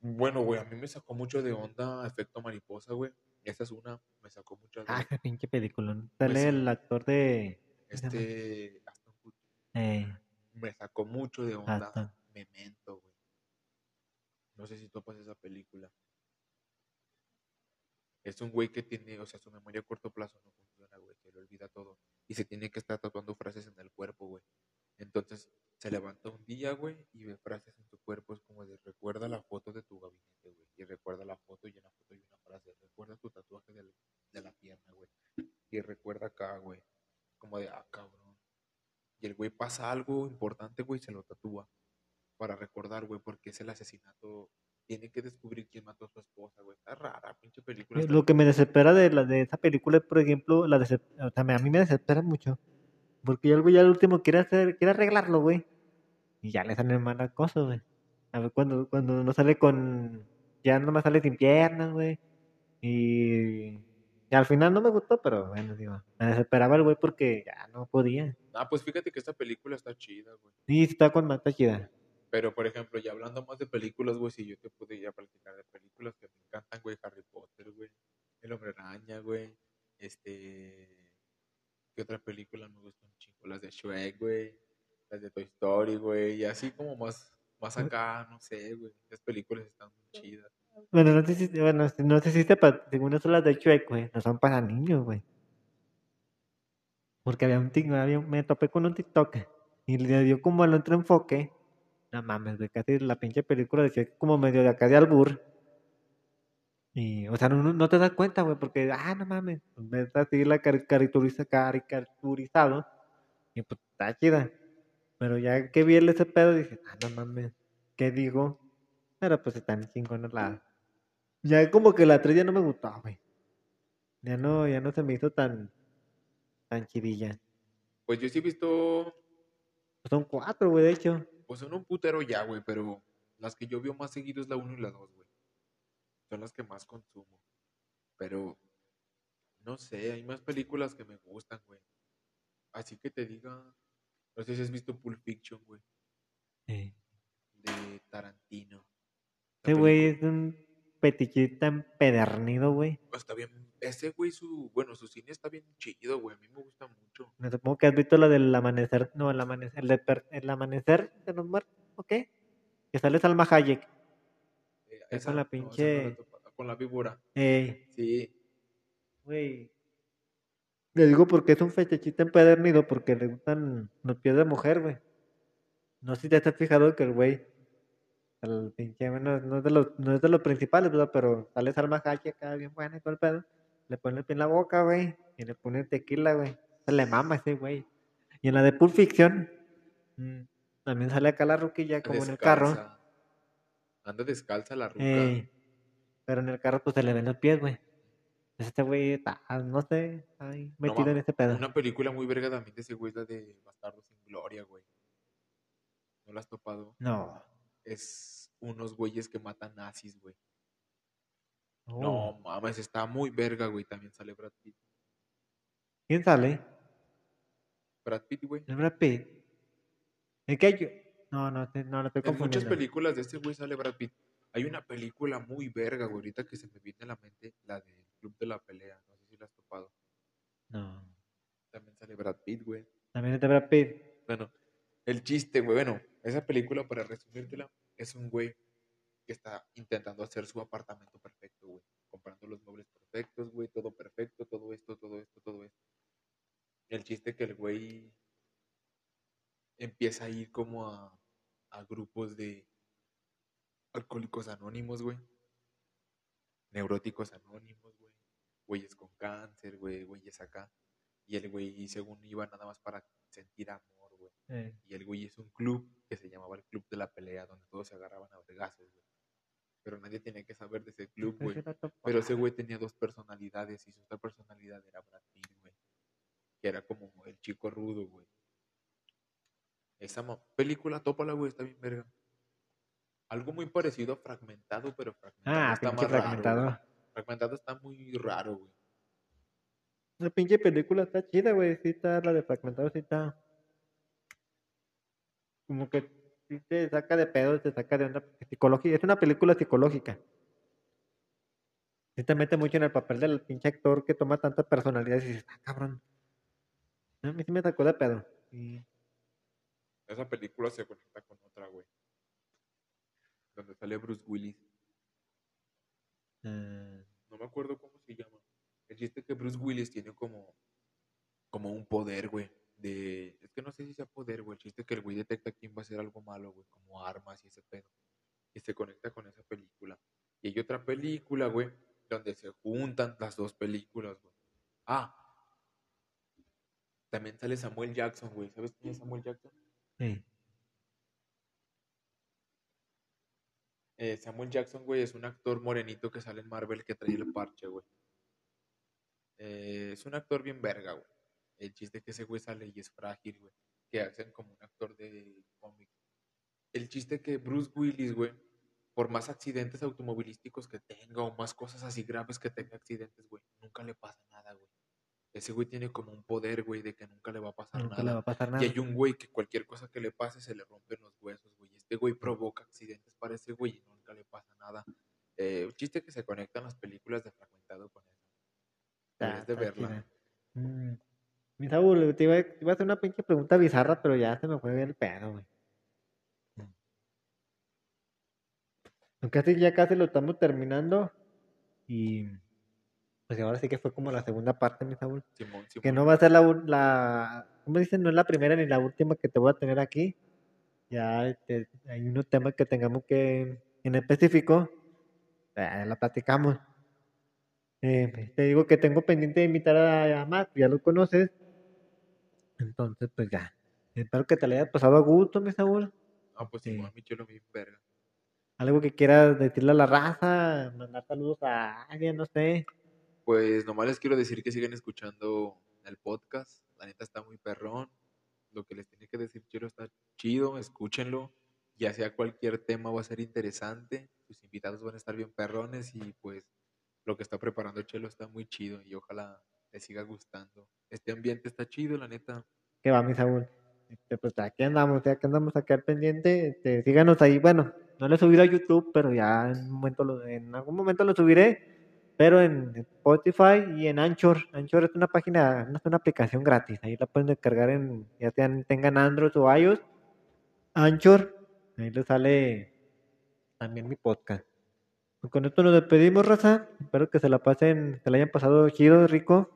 Bueno, güey, a mí me sacó mucho de onda Efecto Mariposa, güey. Esa es una, me sacó mucho de Ah, onda. qué pinche película. Sale Pues el actor de. Este, Aston Kutcher, Eh, me sacó mucho de onda Aston. Memento, güey. No sé si topas esa película. Es un güey que tiene, o sea, su memoria a corto plazo no funciona, güey, se le olvida todo. Y se tiene que estar tatuando frases en el cuerpo, güey. Entonces, se levanta un día, güey, y ve frases en su cuerpo. Es como de, recuerda la foto de tu gabinete, güey. Y recuerda la foto y en la foto hay una frase. Recuerda tu tatuaje del- de la pierna, güey. Y recuerda acá, güey. Como de, ah, cabrón. Y el güey pasa algo importante, güey, y se lo tatúa. Para recordar, güey, porque es el asesinato. Tiene que descubrir quién mató a su esposa, güey. Está rara, pinche película. está Lo que me desespera de, la, de esa película es, por ejemplo, la decep- o sea, a mí me desespera mucho. Porque ya el güey ya al último quiere hacer, quiere arreglarlo, güey. Y ya le salen malas cosas, güey. A ver, cuando, cuando no sale con. Ya nomás sale sin piernas, güey. Y, y al final no me gustó, pero bueno, digo. Me desesperaba el güey porque ya no podía. Ah, pues fíjate que esta película está chida, güey. Sí, está con mata chida. Pero, por ejemplo, ya hablando más de películas, güey, si yo te pude ya platicar de películas que me encantan, güey, Harry Potter, güey, El Hombre Araña, güey, este, ¿Qué otra película me gusta un chingo? Las de Shrek, güey. Las de Toy Story, güey. Y así como más, más acá, no sé, güey. Las películas están muy chidas. Bueno, no sé si, bueno, no sé si sepas, según eso las de Shrek, güey, no son para niños, güey. Porque había un TikTok, había, me topé con un TikTok y le dio como el otro enfoque. No mames, güey, casi la pinche película decía como medio de acá de albur. Y, o sea, no, no te das cuenta, güey, porque, ah, no mames, ves así la caricaturiza, caricaturizado y pues está chida. Pero ya que vi el ese pedo, dije, ah, no mames, ¿qué digo? Pero pues están chingones la. Ya como que la 3 ya no me gustó, güey. Ya no, ya no se me hizo tan, tan chidilla. Pues yo sí he visto. Son cuatro, güey, de hecho. Pues son un putero ya, güey, pero las que yo veo más seguido es la 1 y la 2, güey. Son las que más consumo. Pero, no sé, hay más películas que me gustan, güey. Así que te diga, no sé si has visto Pulp Fiction, güey. Sí. De Tarantino. Ese güey es un petichita empedernido, güey. Está bien, ese güey, su, bueno, su cine está bien chido, güey. A mí me gusta mucho. Me supongo que has visto lo del amanecer, no, el amanecer, el, de per- el amanecer de los muertos, ¿ok? Que sale Salma Hayek. Eh, Es esa- con la no, esa no pinche- la con la víbora. Eh, Sí. güey. Le digo porque es un fetichista empedernido porque le gustan los pies de mujer, güey. No sé si te has fijado que el güey, el pinche, bueno, no es de los, no es de los principales, ¿verdad? Pero sale Salma Hayek acá bien buena y todo el pedo. Le pone el pie en la boca, güey. Y le pone tequila, güey. Se le mama ese güey. Y en la de Pulp Fiction, mm, también sale acá la ruquilla como en el carro. Anda descalza la ruca. Ey, pero en el carro pues se le ven los pies, güey. Este güey está, no sé, No metido en este pedo. Una película muy verga también de ese güey es la de Bastardo sin Gloria, güey. ¿No la has topado? No. Es unos güeyes que matan nazis, güey. Oh. No mames, está muy verga, güey. También sale Brad Pitt. ¿Quién sale? Brad Pitt, güey. El Brad Pitt. ¿En qué yo? No, no, te- no, lo estoy En muchas películas de este güey sale Brad Pitt. Hay una película muy verga, güey. Ahorita que se me viene a la mente, la del Club de la Pelea. No sé si la has topado. No. También sale Brad Pitt, güey. También es de Brad Pitt. Bueno, el chiste, güey. Bueno, esa película, para resumírtela, es un güey que está intentando hacer su apartamento perfecto, güey. Comprando los muebles perfectos, güey. Todo perfecto, todo esto, todo esto, todo esto. El chiste que el güey empieza a ir como a, a grupos de alcohólicos anónimos, güey. Neuróticos anónimos, güey. Güeyes con cáncer, güey. Güeyes acá. Y el güey, según iba nada más para sentir amor, güey. Eh, Y el güey es un club que se llamaba el Club de la Pelea, donde todos se agarraban a vergazos, güey. Pero nadie tenía que saber de ese club, güey. Pero ese güey tenía dos personalidades y su otra personalidad era Brad Pitt, güey. Que era como el chico rudo, güey. Esa película, tópala, güey, está bien verga. Algo muy parecido a Fragmentado, pero Fragmentado Ah, está más fragmentado. Fragmentado está muy raro, güey. La pinche película está chida, güey. Sí está, la de Fragmentado sí está. Como que sí te saca de pedo, te saca de onda psicológica. Es una película psicológica. Sí te mete mucho en el papel del pinche actor que toma tanta personalidad y dices, ah, cabrón. A mí sí me sacó de pedo. Sí. Esa película se conecta con otra, güey. Donde sale Bruce Willis. Ah, No me acuerdo cómo se llama. El chiste que Bruce Willis tiene como, como un poder, güey. De, es que no sé si sea poder, güey. El chiste es que el güey detecta quién va a hacer algo malo, güey. Como armas y ese pedo. Y se conecta con esa película. Y hay otra película, güey. Donde se juntan las dos películas, güey. Ah. También sale Samuel Jackson, güey. ¿Sabes quién es Samuel Jackson? sí. Eh, Samuel Jackson, güey, es un actor morenito que sale en Marvel que trae el parche, güey. Eh, es un actor bien verga, güey. El chiste es que ese güey sale y es frágil, güey. Que hacen como un actor de cómic. El chiste es que Bruce Willis, güey, por más accidentes automovilísticos que tenga o más cosas así graves que tenga accidentes, güey, nunca le pasa nada, güey. Ese güey tiene como un poder, güey, de que nunca le va a pasar Nunca nada. le va a pasar nada. Y hay un güey que cualquier cosa que le pase se le rompen los huesos, güey. Este güey provoca accidentes para ese güey y nunca le pasa nada. Eh, un chiste que se conectan las películas de fragmentado con eso. Deberías de está verla. Mm, Mi Saúl, te iba, te iba a hacer una pinche pregunta bizarra, pero ya se me fue el pedo, güey. Casi ya casi lo estamos terminando. Y pues ahora sí que fue como la segunda parte, mi Saúl. Simón, Que no va a ser la, la, ¿cómo dicen? No es la primera ni la última que te voy a tener aquí. Ya este, hay unos temas que tengamos que, en específico, eh, la platicamos. Eh, te digo que tengo pendiente de invitar a, a Matt, ya lo conoces. Entonces, pues ya. Espero que te le haya pasado a gusto, mi Saúl. Ah, pues Sí. Simón, mi chelo, mi verga. Algo que quieras decirle a la raza, mandar saludos a alguien, no sé. Pues nomás les quiero decir que sigan escuchando el podcast. La neta está muy perrón. Lo que les tiene que decir Chelo está chido, escúchenlo. Ya sea cualquier tema va a ser interesante. Sus invitados van a estar bien perrones y pues lo que está preparando Chelo está muy chido y ojalá les siga gustando. Este ambiente está chido, la neta. que va, mi Saúl. Este, pues aquí andamos, ya que andamos acá al pendiente. Este, síganos ahí. Bueno, no lo he subido a YouTube, pero ya en, un momento lo- en algún momento lo subiré. Pero en Spotify y en Anchor. Anchor es una página, es una aplicación gratis. Ahí la pueden descargar en, ya sean, tengan Android o iOS. Anchor. Ahí les sale también mi podcast. Con esto nos despedimos, raza. Espero que se la pasen, que la hayan pasado chido, rico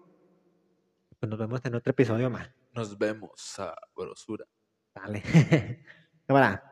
pues nos vemos en otro episodio más. Nos vemos, sabrosura. Dale. Cámara.